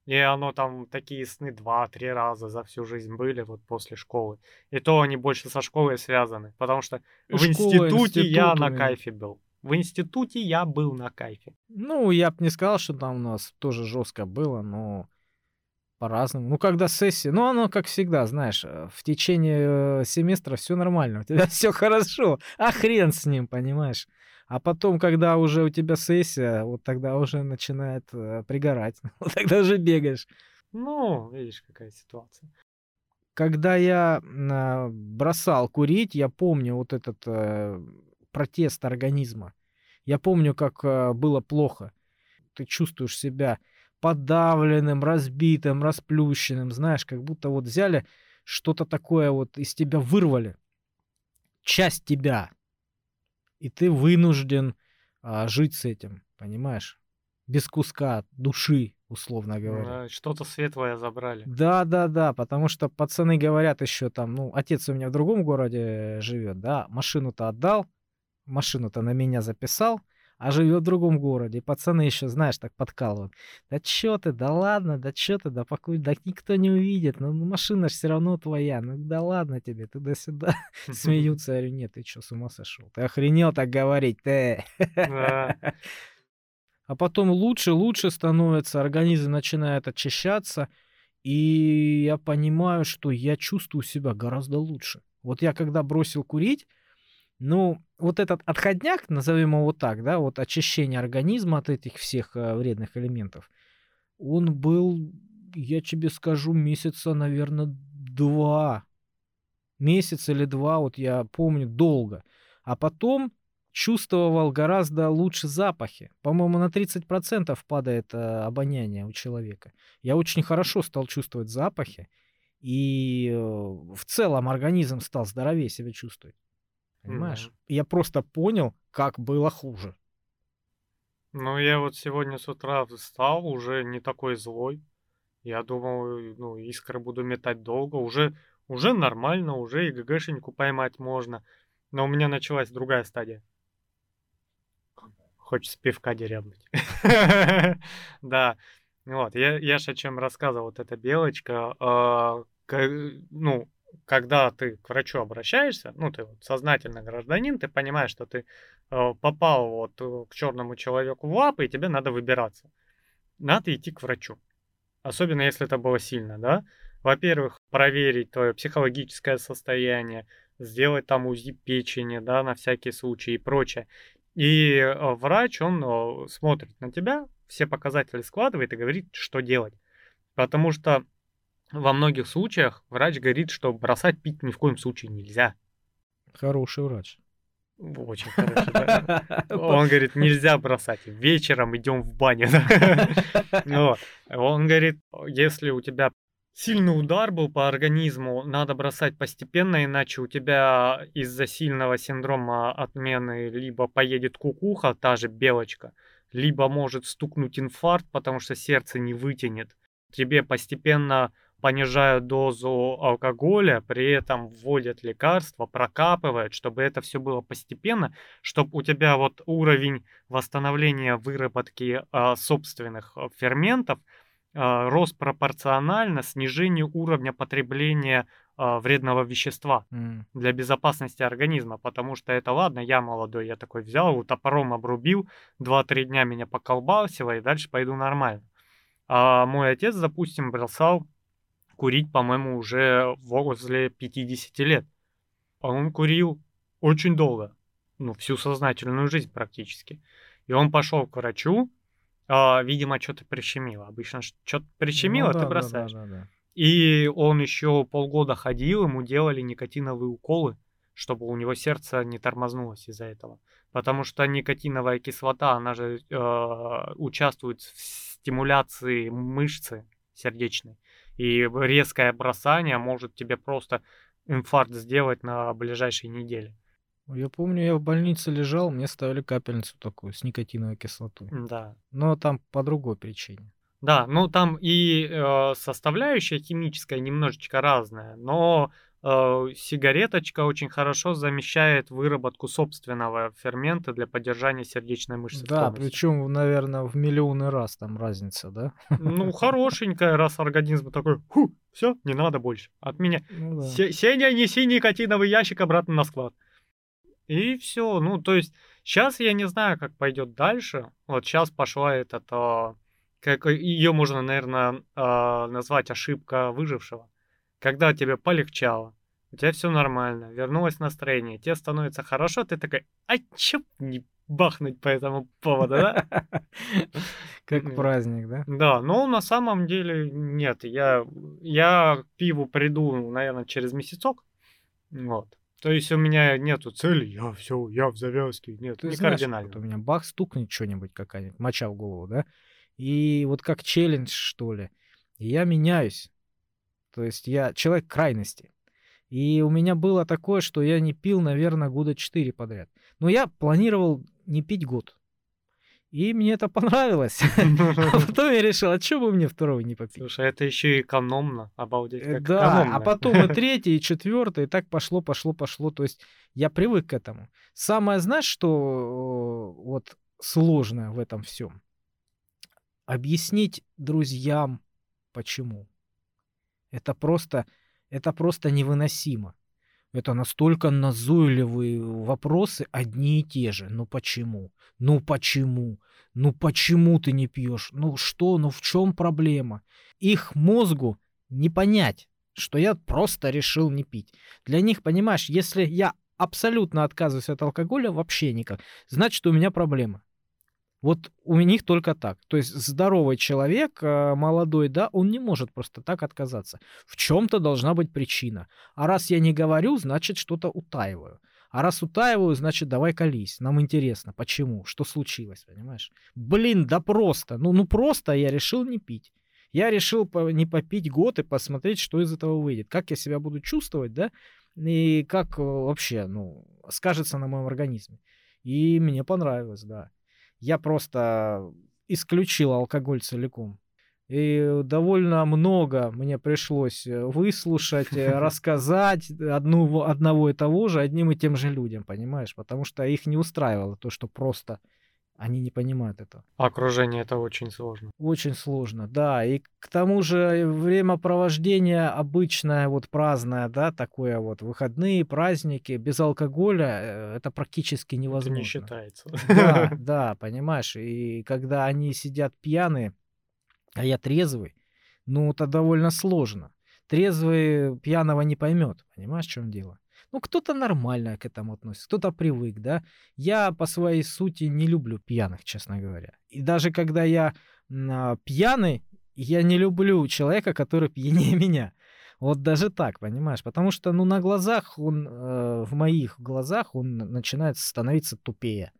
И оно там такие сны два-три раза за всю жизнь были вот после школы. И то они больше со школой связаны, потому что в Школа, институте я институт у на кайфе был. В институте я был на кайфе. Ну, я бы не сказал, что там у нас тоже жестко было, но по-разному. Ну, когда сессия, ну, оно как всегда, знаешь, э, в течение э, семестра все нормально, у тебя все хорошо, а хрен с ним, понимаешь? А потом, когда уже у тебя сессия, вот тогда уже начинает э, пригорать, вот тогда уже бегаешь. Ну, видишь, какая ситуация. Когда я а, бросал курить, я помню вот этот э, протест организма. Я помню, как э, было плохо. Ты чувствуешь себя подавленным, разбитым, расплющенным, знаешь, как будто вот взяли что-то такое вот из тебя вырвали, часть тебя, и ты вынужден а, жить с этим, понимаешь? Без куска души, условно говоря. Э, Что-то светлое забрали. Да, да, да, потому что пацаны говорят еще там, ну, отец у меня в другом городе живет, да, машину-то отдал, машину-то на меня записал, а живет в другом городе. И пацаны еще, знаешь, так подкалывают. Да чё ты, да ладно, да чё ты, да покуй, да никто не увидит, ну ну, машина же все равно твоя, ну да ладно тебе, туда-сюда. Смеются, я говорю, нет, ты что, с ума сошел? Ты охренел так говорить, ты? А потом лучше, лучше становится, организм начинает очищаться, и я понимаю, что я чувствую себя гораздо лучше. Вот я когда бросил курить, ну, вот этот отходняк, назовем его так, да, вот очищение организма от этих всех э, вредных элементов, он был, я тебе скажу, месяца, наверное, два. Месяц или два, вот я помню, долго. А потом чувствовал гораздо лучше запахи. По-моему, на 30% падает э, обоняние у человека. Я очень хорошо стал чувствовать запахи. и э, в целом организм стал здоровее себя чувствовать. Понимаешь? Мгм. Я просто понял, как было хуже. Ну, я вот сегодня с утра встал, уже не такой злой. Я думал, ну, искры буду метать долго. Уже, уже нормально, уже и ГГшеньку поймать можно. Но у меня началась другая стадия. Хочется пивка дерябнуть. Да. Вот, я, я ж о чем рассказывал, вот эта белочка, а, ну, когда ты к врачу обращаешься, ну, ты вот сознательный гражданин, ты понимаешь, что ты э, попал вот э, к черному человеку в лапы, и тебе надо выбираться. Надо идти к врачу. Особенно если это было сильно, да? Во-первых, проверить твое психологическое состояние, сделать там УЗИ печени, да, на всякий случай и прочее. И э, врач, он смотрит на тебя, все показатели складывает и говорит, что делать. Потому что во многих случаях врач говорит, что бросать пить ни в коем случае нельзя. Хороший врач. Очень хорошо. да. Он говорит, нельзя бросать. Вечером идем в баню. да. Вот. Он говорит, если у тебя сильный удар был по организму, надо бросать постепенно, иначе у тебя из-за сильного синдрома отмены либо поедет кукуха, та же белочка, либо может стукнуть инфаркт, потому что сердце не вытянет. Тебе постепенно понижают дозу алкоголя, при этом вводят лекарства, прокапывают, чтобы это все было постепенно, чтобы у тебя вот уровень восстановления выработки а, собственных а, ферментов а, рос пропорционально снижению уровня потребления а, вредного вещества М. для безопасности организма, потому что это ладно, я молодой, я такой взял, топором обрубил, 2-3 дня меня поколбасило, и дальше пойду нормально. А мой отец, допустим, бросал курить, по-моему, уже возле 50 лет. А он курил очень долго, ну, всю сознательную жизнь практически. И он пошел к врачу, а, видимо, что-то прищемило. Обычно что-то прищемило, Ну ты да, да, бросаешь. да, да, да. И он еще полгода ходил, ему делали никотиновые уколы, чтобы у него сердце не тормознулось из-за этого. Потому что никотиновая кислота, она же э, участвует в стимуляции мышцы сердечной. И резкое бросание может тебе просто инфаркт сделать на ближайшей неделе. Я помню, я в больнице лежал, мне ставили капельницу такую с никотиновой кислотой. Да. Но там по другой причине. Да, ну там и э, составляющая химическая немножечко разная, но сигареточка очень хорошо замещает выработку собственного фермента для поддержания сердечной мышцы. Да, причем, наверное, в миллионы раз там разница, да? Ну, хорошенькая, раз организм такой, ху, все, не надо больше. От меня. Ну да. Се- Сеня, неси никотиновый ящик обратно на склад. И все. Ну, то есть, сейчас я не знаю, как пойдет дальше. Вот сейчас пошла этот, а, как ее можно, наверное, назвать ошибка выжившего. Когда тебе полегчало, у тебя все нормально, вернулось настроение, тебе становится хорошо, ты такой, а чё не бахнуть по этому поводу, да? Как праздник, да? Да, но на самом деле нет. Я, я к пиву приду, наверное, через месяцок. Вот. То есть у меня нету цели, я все, я в завязке. Нет, Ты не знаешь, кардинально. вот у меня бах стукнет что-нибудь какая-нибудь, моча в голову, да? И вот как челлендж, что ли, и я меняюсь. То есть я человек крайности. И у меня было такое, что я не пил, наверное, года 4 подряд. Но я планировал не пить год. И мне это понравилось. А потом я решил, а что бы мне второго не попить? Слушай, это еще и экономно. Обалдеть, Э, как Да, а экономно. потом и третий, и четвертый, и так пошло, пошло, пошло. То есть я привык к этому. Самое, знаешь, что э, вот сложное в этом всем? Объяснить друзьям, почему. Это просто, это просто невыносимо. Это настолько назойливые вопросы, одни и те же. Ну почему? Ну почему? Ну почему ты не пьешь? Ну что? Ну в чем проблема? Их мозгу не понять, что я просто решил не пить. Для них, понимаешь, если я абсолютно отказываюсь от алкоголя, вообще никак, значит, у меня проблема. Вот у них только так. То есть здоровый человек, э, молодой, да, он не может просто так отказаться. В чем-то должна быть причина. А раз я не говорю, значит, что-то утаиваю. А раз утаиваю, значит, давай колись. Нам интересно, почему, что случилось, понимаешь? Блин, да просто. Ну, ну просто я решил не пить. Я решил не попить год и посмотреть, что из этого выйдет. Как я себя буду чувствовать, да? И как э, вообще, ну, скажется на моем организме. И мне понравилось, да. Я просто исключил алкоголь целиком. И довольно много мне пришлось э, выслушать, э, рассказать одну, одного и того же одним и тем же людям, понимаешь? Потому что их не устраивало то, что просто они не понимают этого. Окружение это очень сложно. Очень сложно, да. И к тому же времяпровождение обычное, вот праздное, да, такое вот, выходные, праздники, без алкоголя, э, это практически невозможно. Это не считается. Да, да, понимаешь. И когда они сидят пьяные, а я трезвый, ну, это довольно сложно. Трезвый пьяного не поймет, понимаешь, в чем дело? Ну, кто-то нормально к этому относится, кто-то привык, да. Я по своей сути не люблю пьяных, честно говоря. И даже когда я а, пьяный, я не люблю человека, который пьянее меня. Вот даже так, понимаешь? Потому что, ну, на глазах он, э, в моих глазах он начинает становиться тупее,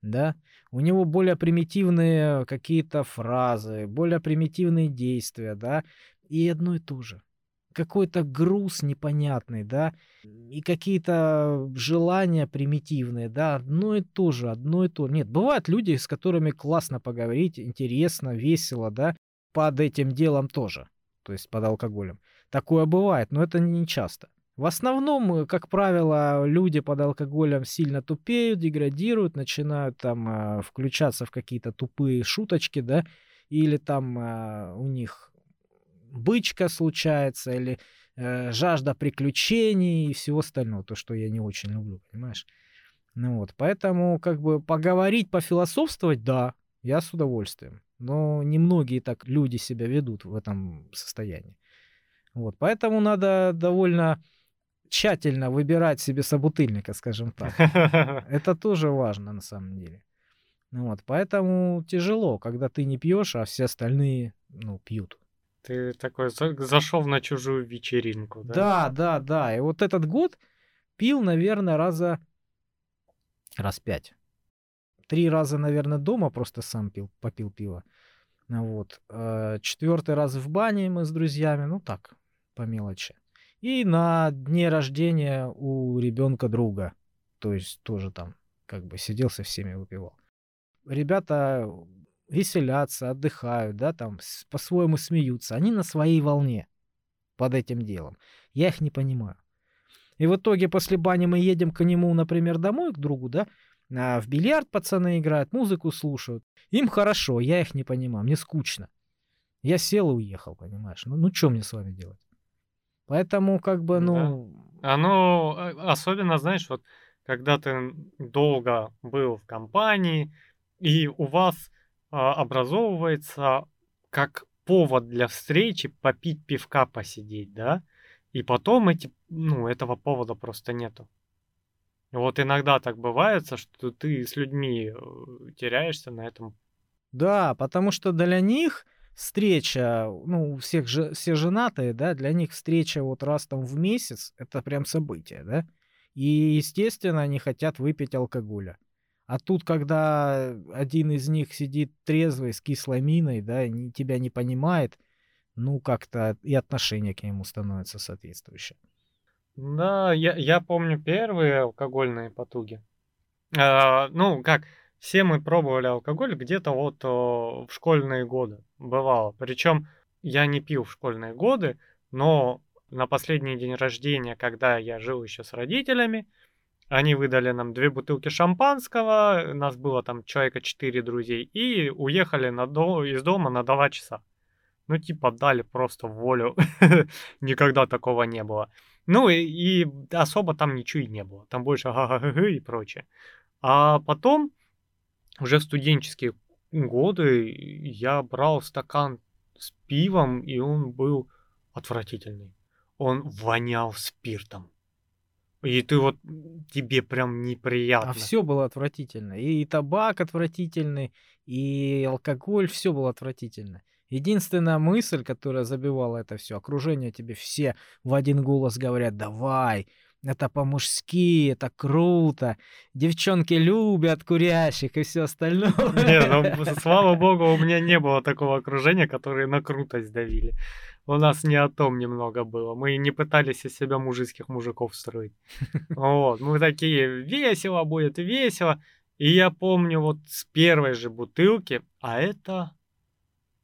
да? У него более примитивные какие-то фразы, более примитивные действия, да? И одно и то же какой-то груз непонятный, да, и какие-то желания примитивные, да, одно и то же, одно и то. Нет, бывают люди, с которыми классно поговорить, интересно, весело, да, под этим делом тоже, то есть под алкоголем. Такое бывает, но это не часто. В основном, э, как правило, люди под алкоголем сильно тупеют, деградируют, начинают там э, включаться в какие-то тупые шуточки, да, или там э, у них бычка случается, или э, жажда приключений и всего остального, то, что я не очень люблю, понимаешь? Ну вот, поэтому как бы поговорить, пофилософствовать, да, я с удовольствием. Но немногие так люди себя ведут в этом состоянии. Вот, поэтому надо довольно тщательно выбирать себе собутыльника, скажем так. Это тоже важно на самом деле. Ну вот, поэтому тяжело, когда ты не пьешь, а все остальные, ну, пьют. Ты такой зашел на чужую вечеринку, да? Да, да, да. И вот этот год пил, наверное, раза раз пять. Три раза, наверное, дома просто сам пил, попил пиво. Вот. Э, Четвертый раз в бане мы с друзьями, ну так, по мелочи. И на дне рождения у ребенка друга. То есть тоже там как бы сидел со всеми выпивал. Ребята веселятся, отдыхают, да, там по-своему смеются. Они на своей волне под этим делом. Я их не понимаю. И в итоге после бани мы едем к нему, например, домой, к другу, да, а в бильярд пацаны играют, музыку слушают. Им хорошо, я их не понимаю, мне скучно. Я сел и уехал, понимаешь? Ну, ну что мне с вами делать? Поэтому, как бы, ну... Да. Оно, а, особенно, знаешь, вот, когда ты долго был в компании, и у вас а, образовывается как повод для встречи попить пивка, посидеть, да? И потом эти, ну, этого повода просто нету. Вот иногда так бывает, что ты с людьми э, теряешься на этом. Да, потому что для них встреча, ну, у всех же, все женатые, да, для них встреча вот раз там в месяц, это прям событие, да? И, естественно, они хотят выпить алкоголя. А тут, когда один из них сидит трезвый, с кислой миной, да, и тебя не понимает, ну, как-то и отношение к нему становится соответствующее. Да, я, я помню первые алкогольные потуги. А, ну, как, все мы пробовали алкоголь где-то вот о, в школьные годы. Бывало. Причем я не пил в школьные годы, но на последний день рождения, когда я жил еще с родителями, они выдали нам две бутылки шампанского, нас было там человека четыре друзей, и уехали на до... из дома на два часа. Ну, типа, дали просто волю. Никогда такого не было. Ну, и, и особо там ничего и не было. Там больше га и прочее. А потом, уже в студенческие годы, я брал стакан с пивом, и он был отвратительный. Он вонял спиртом. И ты вот тебе прям неприятно. А все было отвратительно. И табак отвратительный, и алкоголь, все было отвратительно. Единственная мысль, которая забивала это все, окружение тебе все в один голос говорят, давай, это по-мужски, это круто, девчонки любят курящих и все остальное. Не, ну, слава богу, у меня не было такого окружения, которые на крутость давили. У нас не о том немного было. Мы не пытались из себя мужицких мужиков строить. Вот, мы такие, весело будет, весело. И я помню вот с первой же бутылки, а это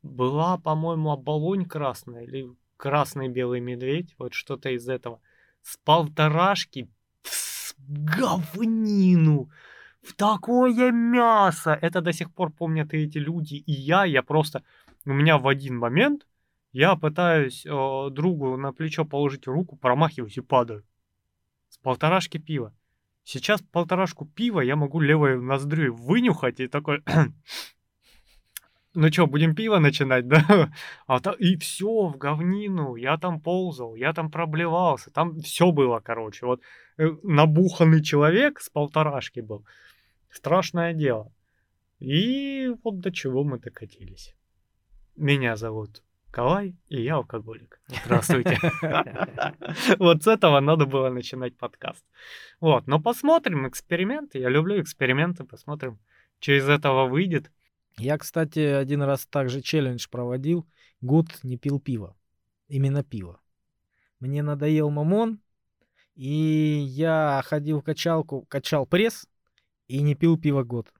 была, по-моему, оболонь красная или красный белый медведь, вот что-то из этого. С полторашки в говнину, в такое мясо. Это до сих пор помнят и эти люди, и я. Я просто... У меня в один момент я пытаюсь э, другу на плечо положить руку, промахиваюсь и падаю. С полторашки пива. Сейчас полторашку пива я могу левой ноздрю вынюхать и такой... ну что, будем пиво начинать, да? А та, и все в говнину, я там ползал, я там проблевался, там все было, короче. Вот э, набуханный человек с полторашки был. Страшное дело. И вот до чего мы докатились. Меня зовут Калай, и я алкоголик. Здравствуйте. Вот с этого надо было начинать подкаст. Вот, но посмотрим эксперименты. Я люблю эксперименты, посмотрим, что из этого выйдет. Я, кстати, один раз также челлендж проводил. Год не пил пиво. Именно пиво. Мне надоел мамон, и я ходил в качалку, качал пресс и не пил пиво год.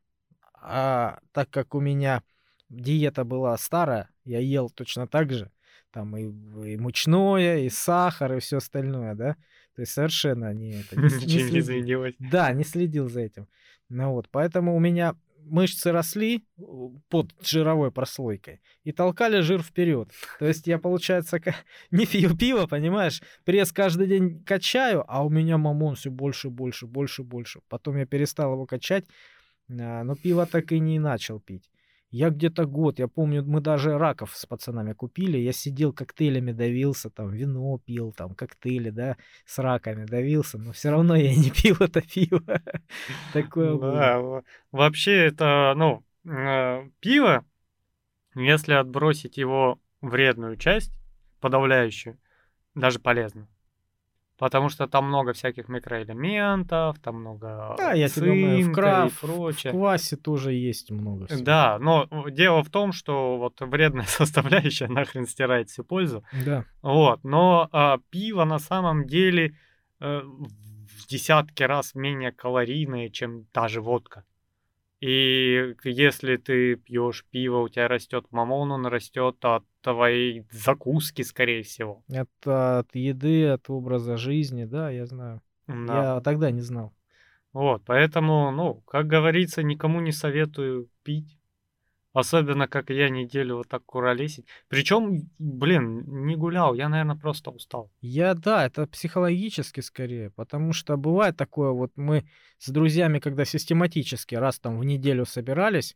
А так как у меня диета была старая, я ел точно так же. Там и, и мучное, и сахар, и все остальное, да. То есть совершенно не, это, не, не следил. Да, не следил за этим. Ну вот, поэтому у меня мышцы росли под жировой прослойкой и толкали жир вперед. То есть я, получается, не пью пиво, понимаешь? Пресс каждый день качаю, а у меня мамон все больше, больше, больше, больше. Потом я перестал его качать, а, но пиво так и не начал пить. Я где-то год, я помню, мы даже раков с пацанами купили, я сидел коктейлями давился, там вино пил, там коктейли, да, с раками давился, но все равно я не пил это пиво. Такое было. Вообще это, ну, э, пиво, если отбросить его вредную часть, подавляющую, даже полезно. Потому что там много всяких микроэлементов, там много да, я цинка думаю, в крав, и прочее. В квасе тоже есть много всего. Да, но дело в том, что вот вредная составляющая нахрен стирает всю пользу. Да. Вот, но а, пиво на самом деле а, в десятки раз менее калорийное, чем та же водка. И если ты пьешь пиво, у тебя растет мамон, он растет от твоей закуски, скорее всего. Это от еды, от образа жизни, да, я знаю. Да. Я тогда не знал. Вот, поэтому, ну, как говорится, никому не советую пить. Особенно, как я неделю вот так куролесить. Причем, блин, не гулял, я, наверное, просто устал. Я, да, это психологически скорее, потому что бывает такое, вот мы с друзьями, когда систематически раз там в неделю собирались,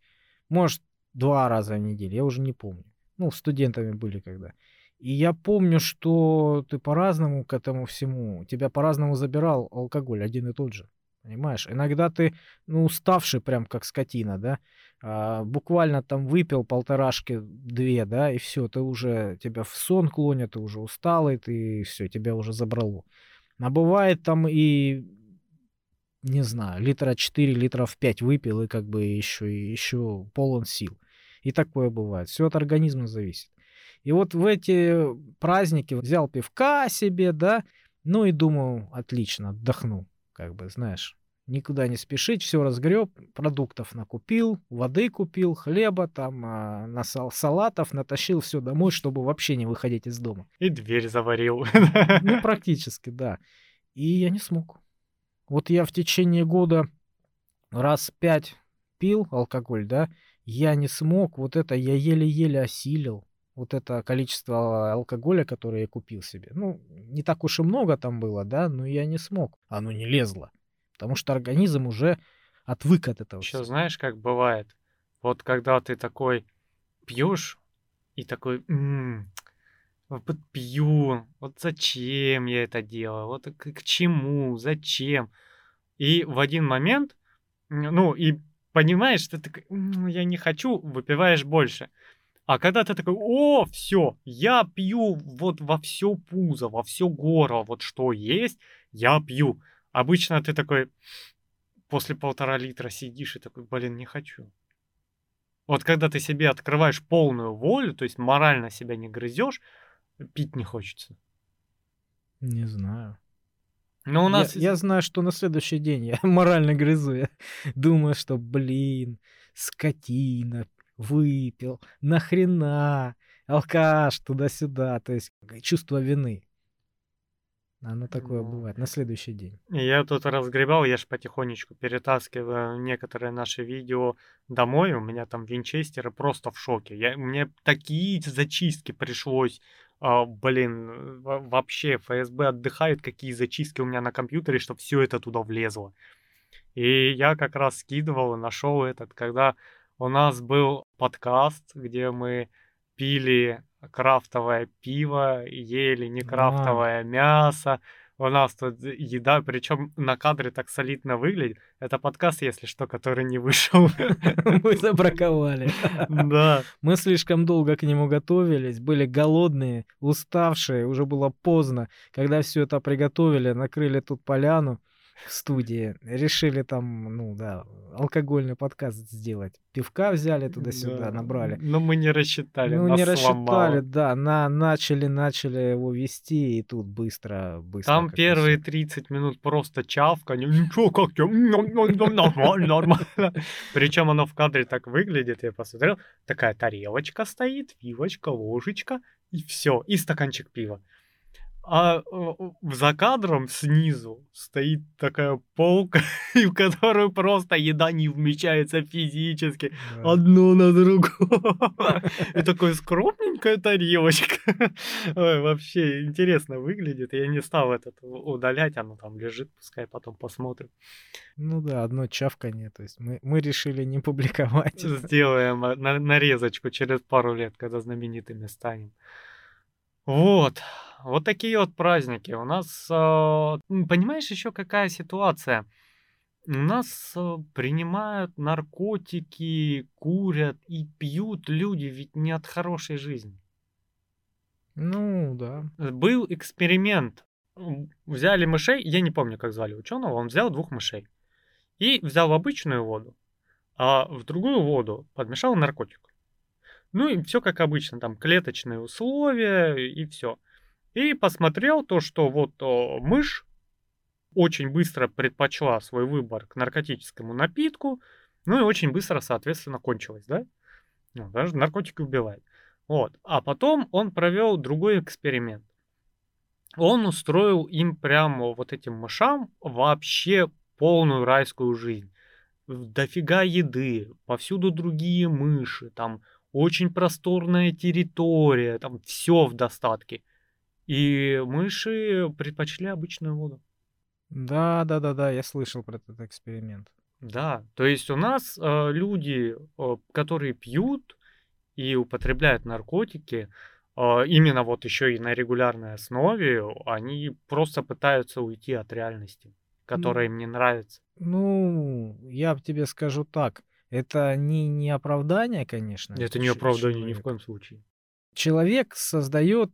может, два раза в неделю, я уже не помню. Ну, студентами были когда. И я помню, что ты по-разному к этому всему, тебя по-разному забирал алкоголь один и тот же. Понимаешь? Иногда ты, ну, уставший прям как скотина, да, а, буквально там выпил полторашки, две, да, и все, ты уже, тебя в сон клонят, ты уже усталый, ты все, тебя уже забрало. А бывает там и, не знаю, литра 4, литров 5 выпил, и как бы еще, еще полон сил. И такое бывает. Все от организма зависит. И вот в эти праздники взял пивка себе, да, ну и думаю, отлично, отдохну, как бы, знаешь никуда не спешить, все разгреб, продуктов накупил, воды купил, хлеба, там, а, насал салатов, натащил все домой, чтобы вообще не выходить из дома. И дверь заварил. Ну, практически, да. И я не смог. Вот я в течение года раз пять пил алкоголь, да, я не смог, вот это я еле-еле осилил вот это количество алкоголя, которое я купил себе. Ну, не так уж и много там было, да, но я не смог. Оно не лезло. Потому что организм уже отвык от этого. Еще знаешь, как бывает? Вот когда ты такой пьешь и такой, м-м, вот пью, вот зачем я это делаю, вот к, к чему, зачем. И в один момент, ну, и понимаешь, что ты такой, я не хочу, выпиваешь больше. А когда ты такой, о, все, я пью вот во все пузо, во все горло, вот что есть, я пью. Обычно ты такой после полтора литра сидишь и такой, блин, не хочу. Вот когда ты себе открываешь полную волю, то есть морально себя не грызешь, пить не хочется. Не знаю. Но у нас... Я, я знаю, что на следующий день я морально грызу. Я думаю, что, блин, скотина, выпил, нахрена, алкаш, туда-сюда. То есть чувство вины. Оно такое Ну, бывает на следующий день. Я тут разгребал, я ж потихонечку перетаскиваю некоторые наши видео домой. У меня там винчестеры просто в шоке. Я, мне такие зачистки пришлось. а, блин, во- вообще ФСБ отдыхает, какие зачистки у меня на компьютере, чтобы все это туда влезло. И я как раз скидывал и нашел этот, когда у нас был подкаст, где мы пили крафтовое пиво, ели не А, крафтовое мясо. У нас тут еда, причем на кадре так солидно выглядит. Это подкаст, если что, который не вышел. мы забраковали. Да. Мы слишком долго к нему готовились, были голодные, уставшие, уже было поздно. Когда все это приготовили, накрыли тут поляну в студии, решили там, ну да, алкогольный подкаст сделать. Пивка взяли туда-сюда, Да. набрали. Но мы не рассчитали, Ну, не рассчитали, сломало. да, на, начали, начали его вести, и тут быстро, быстро Там первые всё. 30 минут просто чавканье. Ничего, как тебе? Нормально, нормально. Причем оно в кадре так выглядит, я посмотрел. Такая тарелочка стоит, вилочка, ложечка, и все, и стаканчик пива. А за кадром снизу стоит такая полка, в которую просто еда не вмещается физически. Да. Одно на другое. И такой скромненькая тарелочка. Ой, вообще интересно выглядит. Я не стал этот удалять, оно там лежит, пускай потом посмотрим. Ну да, одно чавканье, то есть мы, мы решили не публиковать. Сделаем э, на- нарезочку через пару лет, когда знаменитыми станем. Вот. Вот такие вот праздники. У нас, м, понимаешь, еще какая ситуация? У нас э, принимают наркотики, курят и пьют люди ведь не от хорошей жизни. Ну да. Был эксперимент. Взяли мышей, я не помню, как звали ученого, он взял двух мышей и взял обычную воду, а в другую воду подмешал наркотик. Ну и все как обычно, там клеточные условия и все. И посмотрел то, что вот о, мышь очень быстро предпочла свой выбор к наркотическому напитку, ну и очень быстро, соответственно, кончилась, да? Ну, даже наркотики убивают. Вот. А потом он провел другой эксперимент. Он устроил им прямо вот этим мышам вообще полную райскую жизнь. Дофига еды, повсюду другие мыши, там очень просторная территория, там все в достатке. И мыши предпочли обычную воду. Да, да, да, да, я слышал про этот эксперимент. Да, то есть у нас э, люди, э, которые пьют и употребляют наркотики, э, именно вот еще и на регулярной основе, они просто пытаются уйти от реальности, которая им не нравится. Ну, я тебе скажу так. Это не, не оправдание, конечно. Это не оправдание ни в человека. коем случае. Человек создает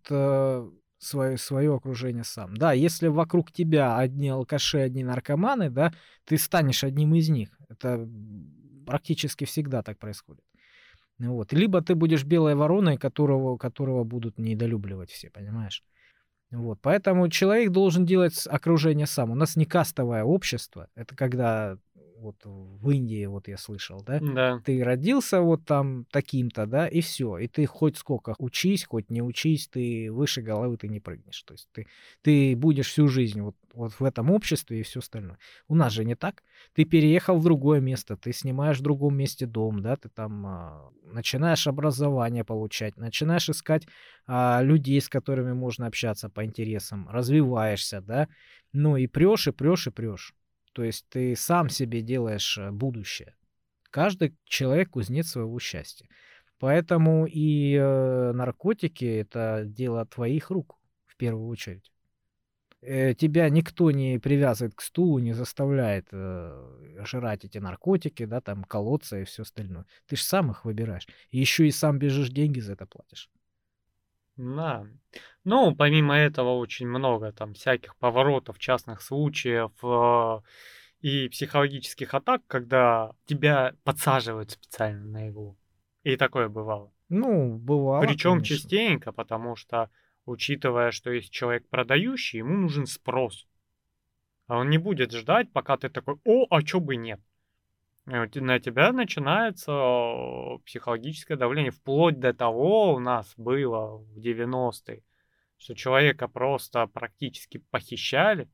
свое, свое окружение сам. Да, если вокруг тебя одни алкаши, одни наркоманы, да, ты станешь одним из них. Это практически всегда так происходит. Ну Вот. Либо ты будешь белой вороной, которого, которого будут недолюбливать все, понимаешь? Вот. Поэтому человек должен делать окружение сам. У нас не кастовое общество. Это когда вот в Индии, вот я слышал, да, Да. ты родился вот там таким-то, да, и все. И ты хоть сколько учись, хоть не учись, ты выше головы ты не прыгнешь. То есть ты, ты будешь всю жизнь вот, вот в этом обществе и все остальное. У нас же не так. Ты переехал в другое место, ты снимаешь в другом месте дом, да, ты там а, начинаешь образование получать, начинаешь искать а, людей, с которыми можно общаться по интересам, развиваешься, да, ну и прешь, и прешь, и прешь. То есть ты сам себе делаешь э, будущее. Каждый человек кузнец своего счастья. Поэтому и э, наркотики это дело твоих рук в первую очередь. Э, тебя никто не привязывает к стулу, не заставляет жрать эти наркотики, да, там колоться и все остальное. Ты же сам их выбираешь. И еще и сам бежишь, деньги за это платишь. Да. Ну, помимо этого, очень много там всяких поворотов, частных случаев э, и психологических атак, когда тебя подсаживают специально на иглу. И такое бывало. Ну, бывало, Причем конечно. частенько, потому что, учитывая, что есть человек продающий, ему нужен спрос. А он не будет ждать, пока ты такой, о, а чё бы нет. Вот На тебя начинается э, психологическое давление. Вплоть до того у нас было в 90-е, что человека просто практически похищали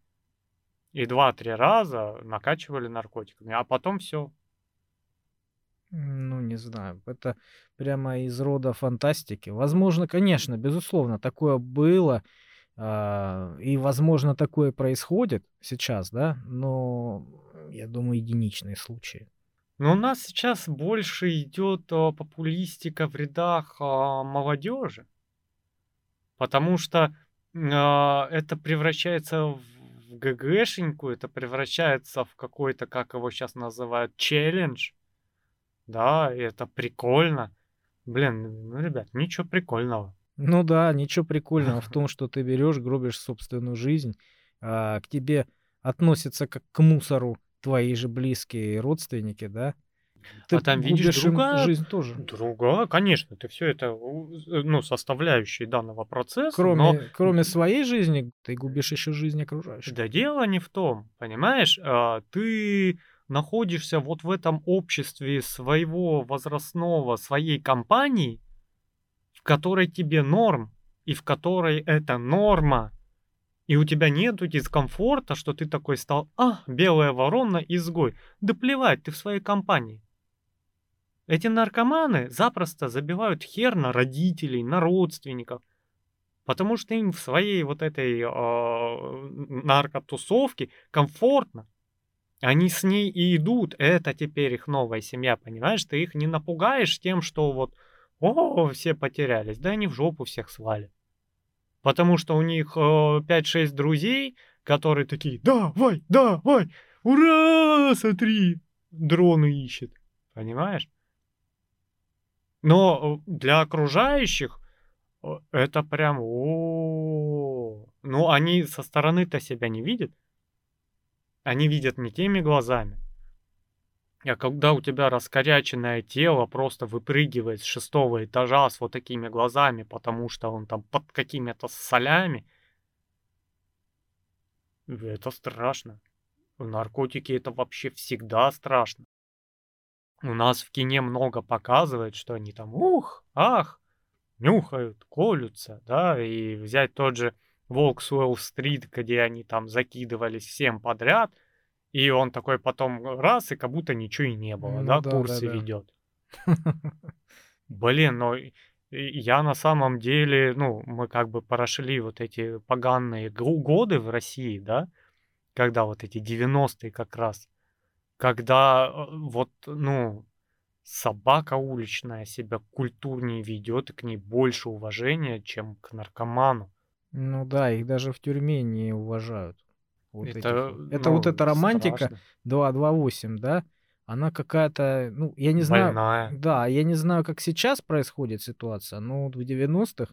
и два-три раза накачивали наркотиками, а потом все. Ну, не знаю, это прямо из рода фантастики. Возможно, конечно, безусловно, такое было, а, и, возможно, такое происходит сейчас, да, но я думаю, единичные случаи. Но у нас сейчас больше идет а, популистика в рядах а, молодежи, потому что а, это превращается в ГГшеньку, это превращается в какой-то, как его сейчас называют, челлендж. Да, и это прикольно. Блин, ну, ребят, ничего прикольного. Ну да, ничего прикольного в том, что ты берешь, гробишь собственную жизнь, а, к тебе относятся как к мусору твои же близкие родственники, да? Ты а там видишь другая, жизнь тоже. другая, конечно, ты все это, э, ну, составляющие данного процесса, но Кроме, кроме своей жизни, ты губишь еще жизнь окружающих. Да дело не в том, понимаешь? А, Ты находишься вот в этом обществе своего возрастного, своей компании, в которой тебе норм, и в которой это норма. И у тебя нету дискомфорта, что ты такой стал, а, белая ворона, изгой. Да плевать, ты в своей компании. Эти наркоманы запросто забивают хер на родителей, на родственников. Потому что им в своей вот этой э, наркотусовке комфортно. Они с ней и идут. Это теперь их новая семья, понимаешь? Ты их не напугаешь тем, что вот, о, все потерялись. Да они в жопу всех свали. Потому что у них э, 5-6 друзей, которые такие, давай, давай, ура, смотри, дроны ищет. Понимаешь? Но э, для окружающих это прям о Ну, они со стороны-то себя не видят. Они видят не теми глазами. А когда у тебя раскоряченное тело просто выпрыгивает с шестого этажа с вот такими глазами, потому что он там под какими-то солями, это страшно. Наркотики это вообще всегда страшно. У нас в кине много показывает, что они там ух, ах, нюхают, колются, да, и взять тот же Волк Уэлл-стрит, где они там закидывались всем подряд, и он такой потом раз, и как будто ничего и не было, Ну да, да, курсы да-да. ведет. Блин, но я на самом деле, ну, мы как бы прошли вот эти поганые годы в России, да, когда вот эти 90-е как раз, когда э, вот, ну, собака уличная себя культурнее ведет, и к ней больше уважения, чем к наркоману. Ну да, их даже в тюрьме не уважают. Вот этих Это, вот. Это вот ну, эта романтика страшно. 228, да? Она какая-то, ну, я не знаю, Больная. да, я не знаю, как сейчас происходит ситуация, но вот в 90-х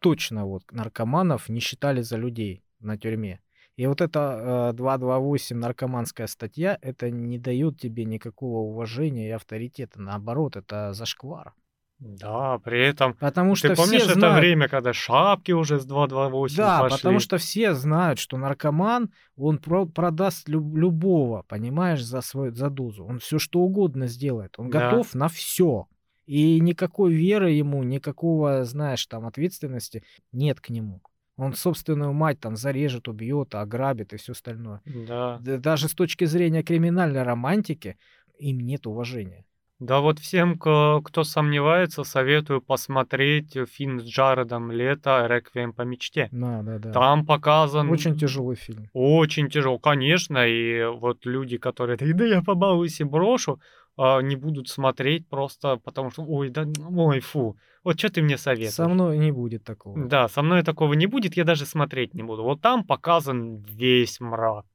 точно вот наркоманов не считали за людей на тюрьме. И вот эта э, 228 наркоманская статья, это не дает тебе никакого уважения и авторитета. Наоборот, это зашквар. Да, при этом... Потому что Ты помнишь все это знают, время, когда шапки уже с 228 Да, пошли? потому что все знают, что наркоман, он про- продаст люб- любого, понимаешь, за свою за дозу. Он все что угодно сделает. Он Да. готов на все. И никакой веры ему, никакого, знаешь, там ответственности нет к нему. Он собственную мать там зарежет, убьет, ограбит и все остальное. Да. Даже с точки зрения криминальной романтики им нет уважения. Да вот всем, кто сомневается, советую посмотреть фильм с Джаредом Лето «Реквием по мечте». Да, да, да. Там показан... Очень тяжелый фильм. Очень тяжело, конечно, и вот люди, которые такие, да я побалуюсь и брошу, а, не будут смотреть просто потому что, ой, да, ой, фу, вот что ты мне советуешь? Со мной не будет такого. Да, со мной такого не будет, я даже смотреть не буду. Вот там показан весь мрак.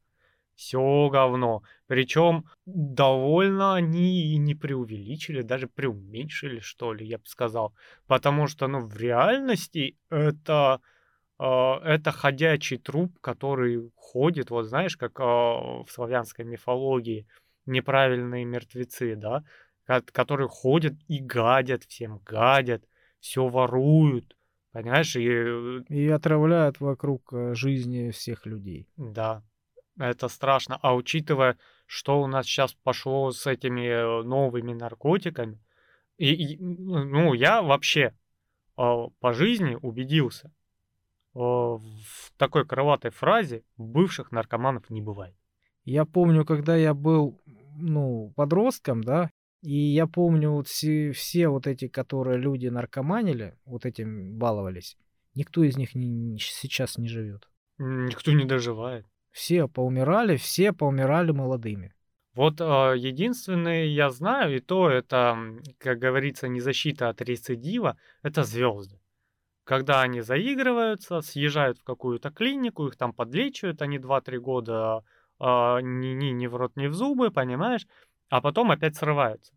Все говно. Причем довольно они и не преувеличили, даже преуменьшили, что ли, я бы сказал. Потому что, ну, в реальности это, э, это ходячий труп, который ходит, вот знаешь, как э, в славянской мифологии неправильные мертвецы, да, которые ходят и гадят всем, гадят, все воруют, понимаешь, и... Э, и отравляют вокруг э, жизни всех людей. Да, это страшно. А учитывая, что у нас сейчас пошло с этими э, новыми наркотиками, и, и ну, я вообще э, по жизни убедился э, в такой крылатой фразе бывших наркоманов не бывает. Я помню, когда я был, ну, подростком, да, и я помню вот все, все вот эти, которые люди наркоманили, вот этим баловались, никто из них не, сейчас не живет. Никто не доживает. Все поумирали, все поумирали молодыми. Вот э, единственное, я знаю, и то это, как говорится, не защита от рецидива, это звезды. Когда они заигрываются, съезжают в какую-то клинику, их там подлечивают, они 2-3 года э, ни, ни, ни в рот, ни в зубы, понимаешь, а потом опять срываются.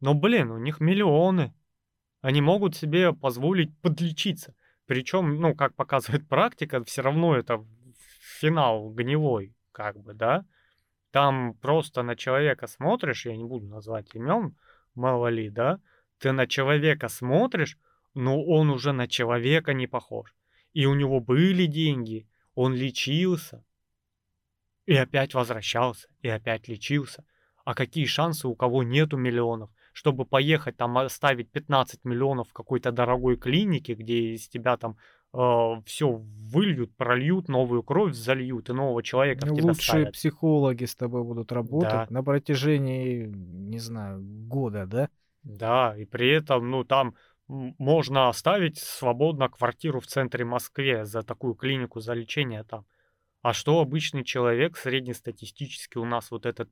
Но, блин, у них миллионы. Они могут себе позволить подлечиться. Причем, ну, как показывает практика, все равно это финал гнилой, как бы, да, там просто на человека смотришь, я не буду назвать имен, мало ли, да, ты на человека смотришь, но он уже на человека не похож. И у него были деньги, он лечился, и опять возвращался, и опять лечился. А какие шансы у кого нету миллионов, чтобы поехать там оставить 15 миллионов в какой-то дорогой клинике, где из тебя там все выльют, прольют, новую кровь зальют, и нового человека тебя Лучшие ставят. психологи с тобой будут работать Да, на протяжении, не знаю, года, да? да, и при этом, ну, там можно оставить свободно квартиру в центре Москвы за такую клинику, за лечение там. А что обычный человек, среднестатистически у нас вот этот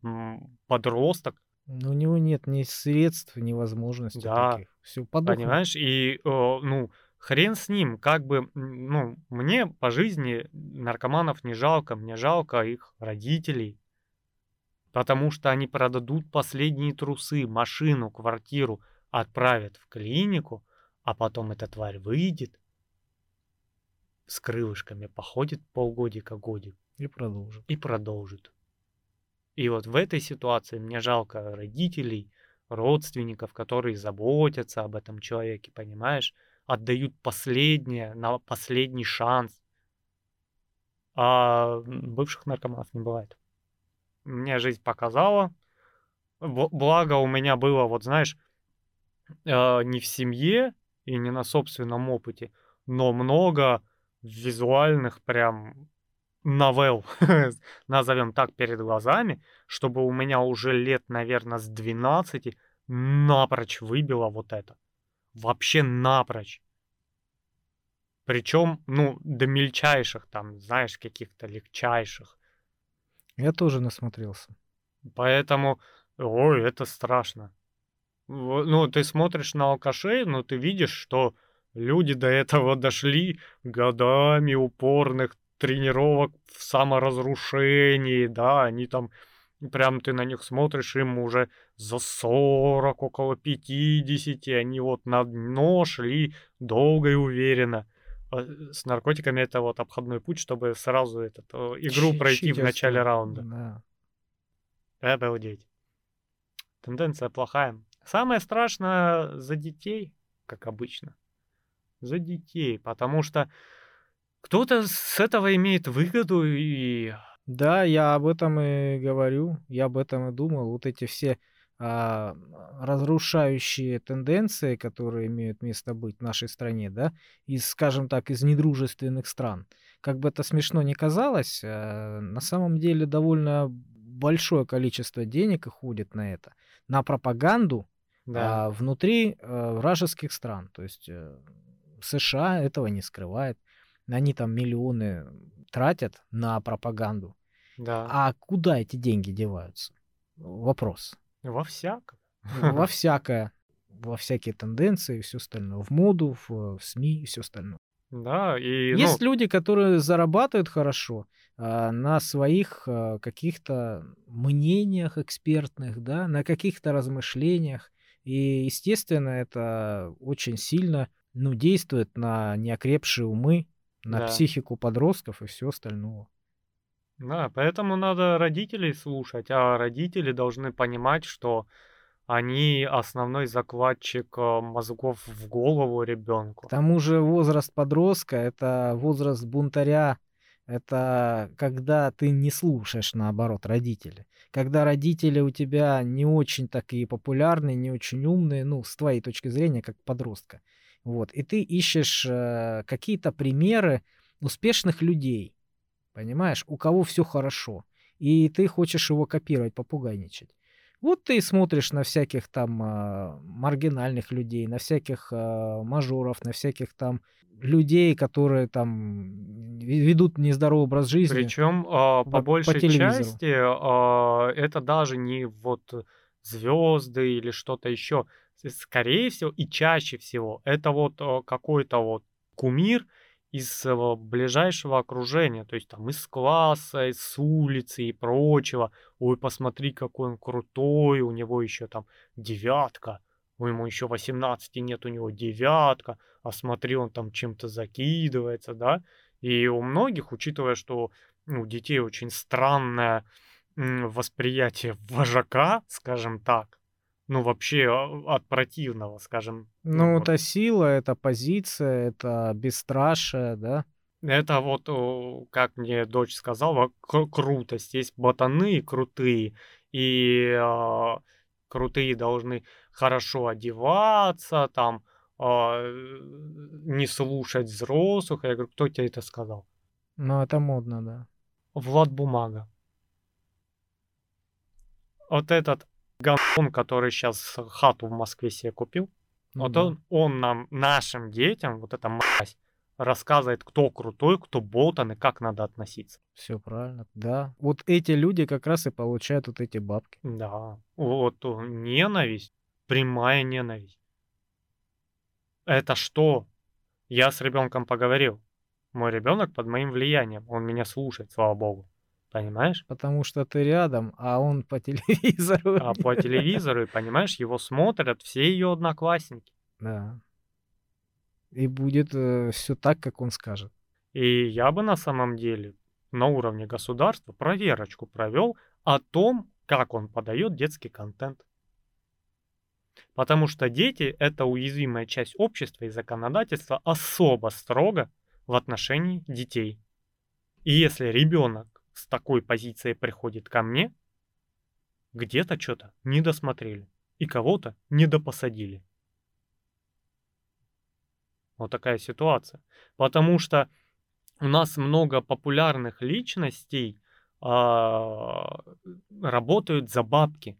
подросток, Но у него нет ни средств, ни возможностей да, таких. Все подохнет. понимаешь, и, э, ну, хрен с ним, как бы, ну, мне по жизни наркоманов не жалко, мне жалко их родителей, потому что они продадут последние трусы, машину, квартиру, отправят в клинику, а потом эта тварь выйдет, с крылышками походит полгодика, годик И продолжим. и продолжит. И вот в этой ситуации мне жалко родителей, родственников, которые заботятся об этом человеке, понимаешь, отдают последнее, на последний шанс. А бывших наркоманов не бывает. Мне жизнь показала. Благо у меня было, вот знаешь, э, не в семье и не на собственном опыте, но много визуальных прям новелл, назовем так, перед глазами, чтобы у меня уже лет, наверное, с 12 напрочь выбило вот это. Вообще напрочь. Причем, ну, до мельчайших, там, знаешь, каких-то легчайших. Я тоже насмотрелся. Поэтому, ой, это страшно. Ну, ты смотришь на алкашей, но ты видишь, что люди до этого дошли годами упорных тренировок в саморазрушении, да, они там, прям ты на них смотришь, им уже за 40, около 50, они вот на дно шли долго и уверенно. А С наркотиками это вот обходной путь, чтобы сразу этот, э, игру Чи- пройти в начале раунда. Да. Обалдеть. Тенденция плохая. Самое страшное за детей, как обычно. За детей, потому что кто-то с этого имеет выгоду и... Да, я об этом и говорю, я об этом и думал. Вот эти все а, разрушающие тенденции, которые имеют место быть в нашей стране, да, из, скажем так, из недружественных стран. Как бы это смешно ни казалось, а, на самом деле довольно большое количество денег уходит на это, на пропаганду Да, а, внутри а, вражеских стран. То есть э, США этого не скрывает. Они там миллионы тратят на пропаганду. да. А куда эти деньги деваются? Вопрос. Во всяком. Во всякое, во всякие тенденции и все остальное. В моду, в, в СМИ и все остальное. Да, и, Есть ну, люди, которые зарабатывают хорошо а, на своих а, каких-то мнениях экспертных, да, на каких-то размышлениях. И, естественно, это очень сильно ну, действует на неокрепшие умы, на да. психику подростков и все остальное. Да, поэтому надо родителей слушать, а родители должны понимать, что они основной закладчик э, мозгов в голову К ребенку. тому же возраст подростка– это возраст бунтаря, это когда ты не слушаешь, наоборот, родителей. Когда родители у тебя не очень такие популярные, не очень умные, ну, с твоей точки зрения, как подростка. Вот. И ты ищешь э, какие-то примеры успешных людей, понимаешь, у кого все хорошо. И ты хочешь его копировать, попугайничать. Вот ты смотришь на всяких там а, маргинальных людей, на всяких а, мажоров, на всяких там людей, которые там ве- ведут нездоровый образ жизни Причем а, по, по по большей телевизору. части а, это даже не вот звезды или что-то еще. Скорее всего и чаще всего это вот а, какой-то вот кумир из а, ближайшего окружения, то есть там из класса, из улицы и прочего. Ой, посмотри, какой он крутой, у него еще там девятка, у ему еще 18 нет, у него девятка, а смотри, он там чем-то закидывается, да. И у многих, учитывая, что у детей очень странное восприятие вожака, скажем так, ну вообще а, от противного, скажем, ну Ну, вот это сила, это позиция, это бесстрашие, да? Это вот, как мне дочь сказала, кру- крутость. Есть ботаны крутые, и а, крутые должны хорошо одеваться, там, э, не слушать взрослых. Я говорю, кто тебе это сказал? Но это модно, да. Влад Бумага. Вот этот гандон, который сейчас хату в Москве себе купил, Ну вот да. он, он нам, нашим детям, вот эта мразь, рассказывает, кто крутой, кто ботан и как надо относиться. Все правильно. Да. Вот эти люди как раз и получают вот эти бабки. Да, вот ненависть, прямая ненависть. Это что? Я с ребенком поговорил. Мой ребенок под моим влиянием, он меня слушает, слава богу. Понимаешь? Потому что ты рядом, а он по телевизору. А по телевизору, и понимаешь, его смотрят все ее одноклассники. Да. И будет все так, как он скажет. И я бы на самом деле на уровне государства проверочку провел о том, как он подает детский контент. Потому что дети – это уязвимая часть общества и законодательства особо строго в отношении детей. И если ребенок с такой позицией приходит ко мне, где-то что-то не досмотрели и кого-то недопосадили. Вот такая ситуация. Потому что у нас много популярных личностей а, работают за бабки.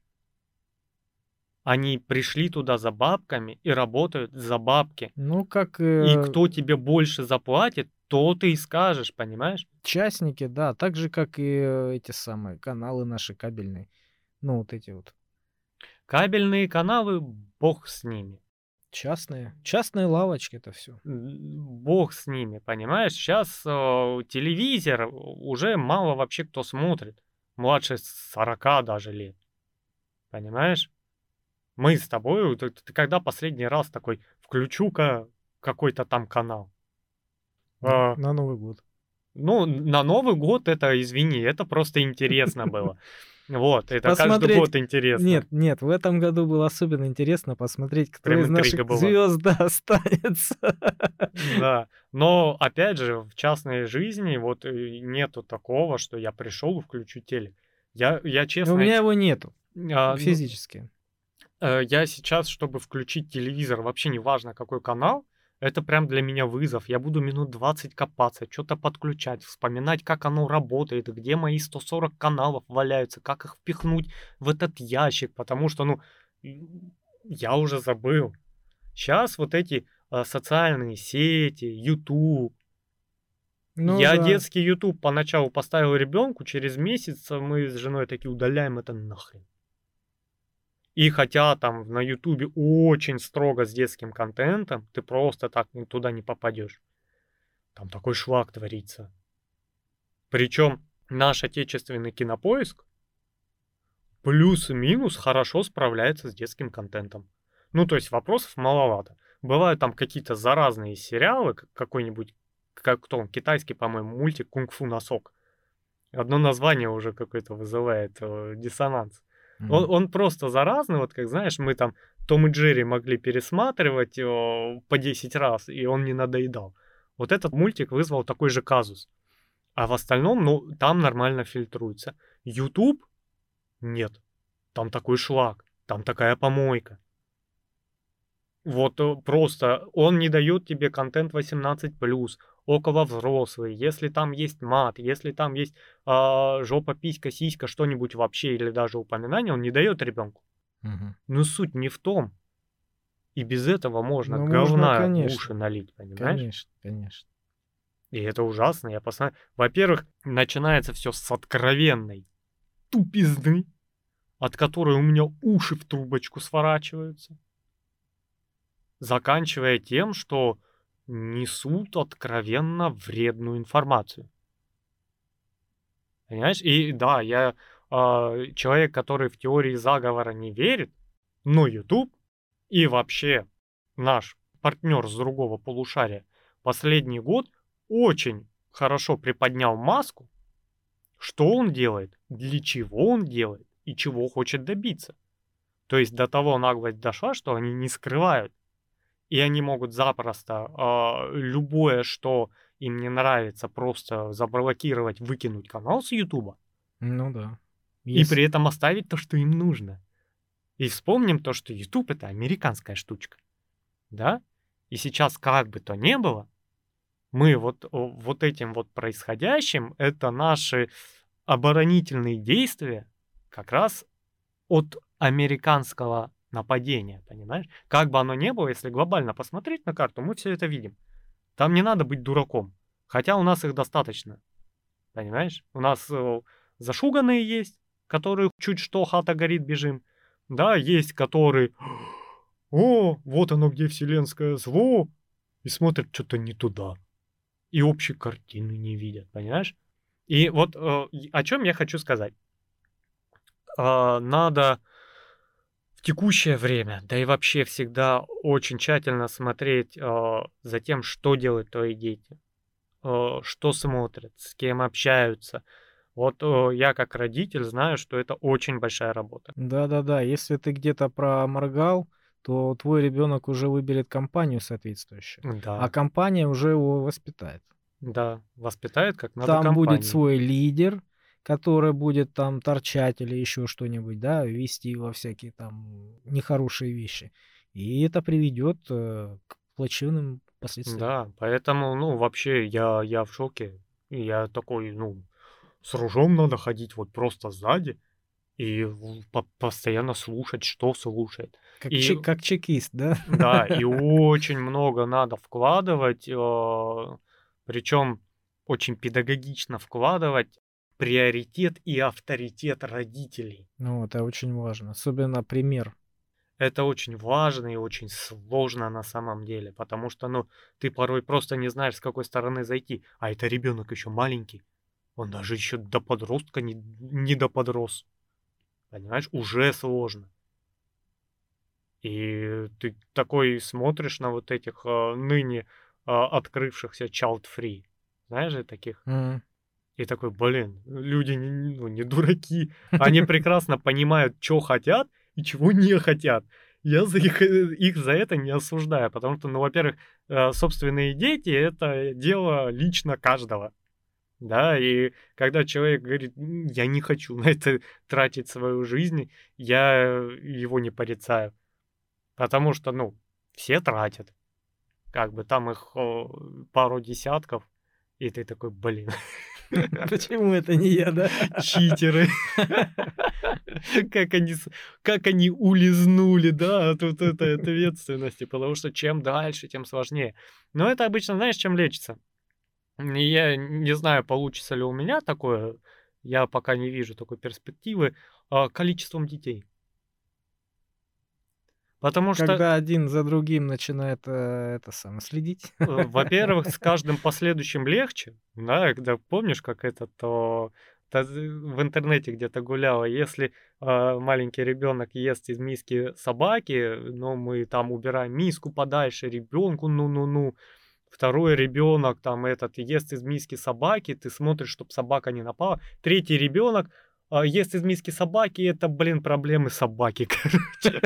Они пришли туда за бабками и работают за бабки. Ну, как И э, кто тебе больше заплатит, то ты и скажешь, понимаешь? частники, да, так же, как и э, эти самые каналы наши кабельные. Ну, вот эти вот Кабельные каналы, бог с ними. частные. Частные лавочки это все. Бог с ними, понимаешь? Сейчас телевизор уже мало вообще кто смотрит. Младше 40 даже лет. Понимаешь? Мы с тобой, ты, ты когда последний раз такой, включу-ка какой-то там канал. А, На Новый год. ну, на Новый год это, извини, это просто интересно было. Вот, это каждый Посмотреть- год интересно. Нет, нет, в этом году было особенно интересно посмотреть, кто Прям из наших была. звезд да, останется. Да, но опять же, в частной жизни вот э, нету такого, что я пришел и включу телек. Я, я У честно, меня его нету а, ну, физически. Э, я сейчас, чтобы включить телевизор, вообще не важно какой канал, это прям для меня вызов. Я буду минут 20 копаться, что-то подключать, вспоминать, как оно работает, где мои 140 каналов валяются, как их впихнуть в этот ящик, потому что, ну, я уже забыл. Сейчас вот эти а, социальные сети, YouTube, Ну я да. детский YouTube поначалу поставил ребенку, через месяц мы с женой такие удаляем это нахрен. И хотя там на YouTube очень строго с детским контентом, ты просто так туда не попадешь. Там такой шлак творится. Причем наш отечественный кинопоиск плюс-минус хорошо справляется с детским контентом. Ну, то есть вопросов маловато. Бывают там какие-то заразные сериалы, какой-нибудь, как кто он, китайский, по-моему, мультик «Кунг-фу носок». Одно название уже какое-то вызывает э, диссонанс. Mm-hmm. Он, он просто заразный, вот как знаешь, мы там Том и Джерри могли пересматривать э, по 10 раз, и он не надоедал. Вот этот мультик вызвал такой же казус. А в остальном, ну, там нормально фильтруется. YouTube нет. Там такой шлак, там такая помойка. Вот э, просто он не дает тебе контент 18+, около взрослый, если там есть мат, если там есть э, жопа, писька, сиська, что-нибудь вообще, или даже упоминание, он не дает ребенку. Угу. Но суть не в том. И без этого можно ну, говна можно, в уши налить, понимаешь? Конечно, конечно. И это ужасно. Я посмотрел. Во-первых, начинается все с откровенной тупизны, от которой у меня уши в трубочку сворачиваются. Заканчивая тем, что несут откровенно вредную информацию. Понимаешь? И да, я э, человек, который в теории заговора не верит, но YouTube и вообще наш партнер с другого полушария последний год очень хорошо приподнял маску, что он делает, для чего он делает и чего хочет добиться. То есть до того наглость дошла, что они не скрывают. И они могут запросто э, любое, что им не нравится, просто заблокировать, выкинуть канал с Ютуба. Ну да. Есть... И при этом оставить то, что им нужно. И вспомним то, что YouTube это американская штучка. Да? И сейчас как бы то ни было, мы вот, вот этим вот происходящим, это наши оборонительные действия как раз от американского нападения, понимаешь? Как бы оно ни было, если глобально посмотреть на карту, мы все это видим. Там не надо быть дураком. Хотя у нас их достаточно. Понимаешь? У нас э, зашуганные есть, которые чуть что хата горит, бежим. Да, есть, которые... О, вот оно где вселенское зло. И смотрят что-то не туда и общей картины не видят, понимаешь? И вот э, о чем я хочу сказать. Э, надо текущее время, да и вообще всегда очень тщательно смотреть э, за тем, что делают твои дети, э, что смотрят, с кем общаются. Вот э, я как родитель знаю, что это очень большая работа. Да-да-да, если ты где-то проморгал, то твой ребенок уже выберет компанию соответствующую. Да. А компания уже его воспитает. Да, воспитает как надо Там компанию. будет свой лидер, который будет там торчать или еще что-нибудь, да, вести во всякие там нехорошие вещи. И это приведет э, к плачевным последствиям. Да, поэтому, ну, вообще я, я в шоке. Я такой, ну, с ружом надо ходить вот просто сзади и по постоянно слушать, что слушает. Как, и, чек, как чекист, да? Да, и очень много надо вкладывать, э, причем очень педагогично вкладывать приоритет и авторитет родителей. Ну, это очень важно, особенно пример. Это очень важно и очень сложно на самом деле, потому что, ну, ты порой просто не знаешь, с какой стороны зайти, а это ребенок еще маленький, он даже еще до подростка не, не до подрос. Понимаешь, уже сложно. И ты такой смотришь на вот этих э, ныне э, открывшихся child-free, знаешь же таких? Mm. И такой, блин, люди не, ну, не дураки, они прекрасно понимают, что хотят и чего не хотят. Я за их, э, их за это не осуждаю, потому что, ну, во-первых, э, собственные дети — это дело лично каждого да, и когда человек говорит, я не хочу на это тратить свою жизнь, я его не порицаю, потому что, ну, все тратят, как бы там их пару десятков, и ты такой, блин. Почему это не я, да? Читеры. Как они, как они улизнули, да, от вот этой ответственности, потому что чем дальше, тем сложнее. Но это обычно, знаешь, чем лечится? Я не знаю, получится ли у меня такое, я пока не вижу такой перспективы, а, количеством детей. Потому что, Когда один за другим начинает э, это самое следить. э, во-первых, с каждым последующим легче, да, когда помнишь, как это то в интернете где-то гуляло, если э, маленький ребенок ест из миски собаки, но мы там убираем миску подальше ребенку, ну-ну-ну. Второй ребенок там этот ест из миски собаки, ты смотришь, чтобы собака не напала. Третий ребенок ест из миски собаки, это, блин, проблемы собаки, короче.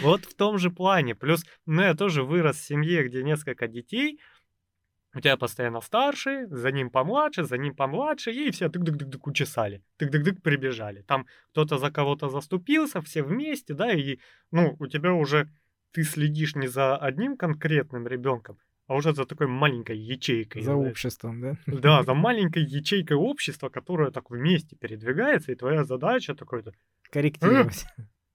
Вот в том же плане. Плюс, ну, я тоже вырос в семье, где несколько детей, у тебя постоянно старший, за ним помладше, за ним помладше, и все тык-дык-дык-дык учесали, тык-дык-дык прибежали. Там кто-то за кого-то заступился, все вместе, да, и, ну, у тебя уже ты следишь не за одним конкретным ребенком, а уже за такой маленькой ячейкой. За знаешь. обществом, да? Да, за маленькой ячейкой общества, которая так вместе передвигается, и твоя задача такой-то Корректировать.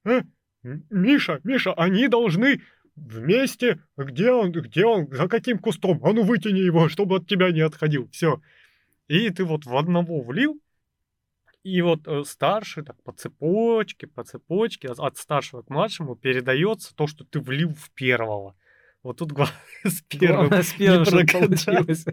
«Э, М- Миша, Миша, они должны вместе, где он, где он, за каким кустом, а ну вытяни его, чтобы от тебя не отходил, все. И ты вот в одного влил, и вот э, старший так по цепочке, по цепочке, от старшего к младшему передается то, что ты влил в первого. Вот тут главное с первым Главное, с первым, не получилось.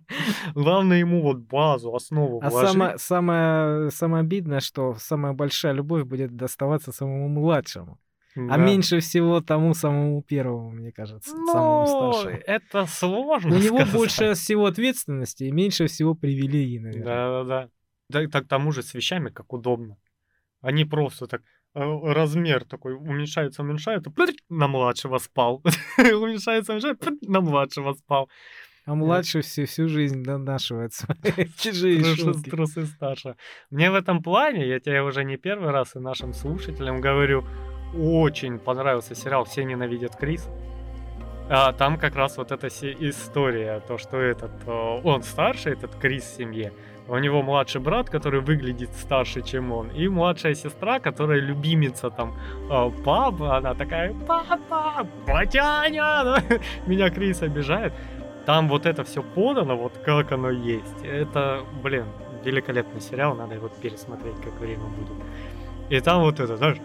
Главное ему вот базу, основу А вложить. самое, самое, самое обидное, что самая большая любовь будет доставаться самому младшему. Да. А меньше всего тому самому первому, мне кажется, самому Ну, старшему. это сложно У него сказать. больше всего ответственности и меньше всего привилегий, наверное. Да-да-да. Да, и так к тому же с вещами как удобно. Они просто так размер такой уменьшается, уменьшается, на младшего спал. Уменьшается, уменьшается, на младшего спал. А младший всю, всю жизнь донашивает свои чужие Трусы, шутки. трусы старше. Мне в этом плане, я тебе уже не первый раз и нашим слушателям говорю, очень понравился сериал «Все ненавидят Крис». А там как раз вот эта история, то, что этот, э, он старший, этот Крис в семье, у него младший брат, который выглядит старше, чем он, и младшая сестра, которая любимица там э, папы, она такая, папа, батяня, меня Крис обижает. Там вот это все подано, вот как оно есть. Это, блин, великолепный сериал, надо его пересмотреть, как время будет. И там вот это, знаешь,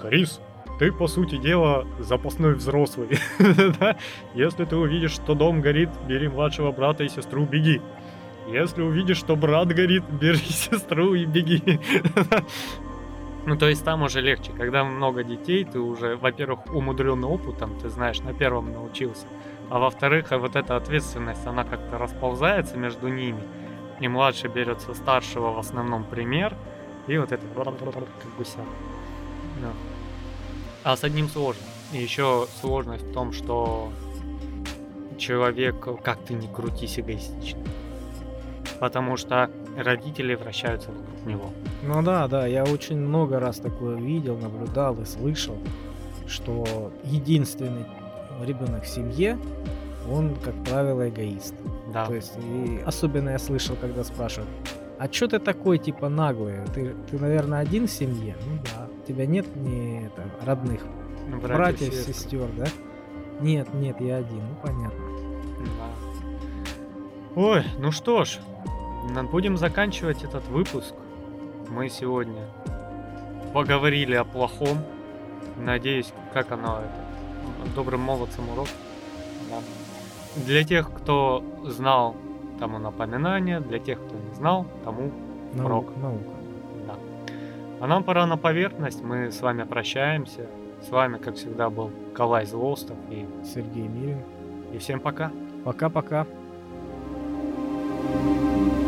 Крис, ты, по сути дела, запасной взрослый. Если ты увидишь, что дом горит, бери младшего брата и сестру, беги. Если увидишь, что брат горит, бери сестру и беги. Ну, то есть там уже легче. Когда много детей, ты уже, во-первых, умудренный опытом, ты знаешь, на первом научился. А во-вторых, вот эта ответственность, она как-то расползается между ними. И младший берет старшего в основном пример. И вот это как гуся. Да. А с одним сложно. И еще сложность в том, что человек, как ты не крутись, эгоистичный. Потому что родители вращаются вокруг него. Ну да, да, я очень много раз такое видел, наблюдал и слышал, что единственный ребенок в семье, он, как правило, эгоист. Да. То есть, и особенно я слышал, когда спрашивают, а чё ты такой, типа, наглый? Ты, ты, наверное, один в семье? Ну да. У тебя нет ни это, родных Братьев, братьев, сестер. сестер, да? Нет, нет, я один. Ну понятно. Ой, ну что ж, будем заканчивать этот выпуск. Мы сегодня поговорили о плохом. Надеюсь, как оно это, добрым молодцам урок. Да. Для тех, кто знал, тому напоминание, для тех, кто не знал, тому Урок. Наука. да. А нам пора на поверхность, мы с вами прощаемся. С вами, как всегда, был Калай Злостов и, Сергей Мирин. и всем пока. Пока-пока. Música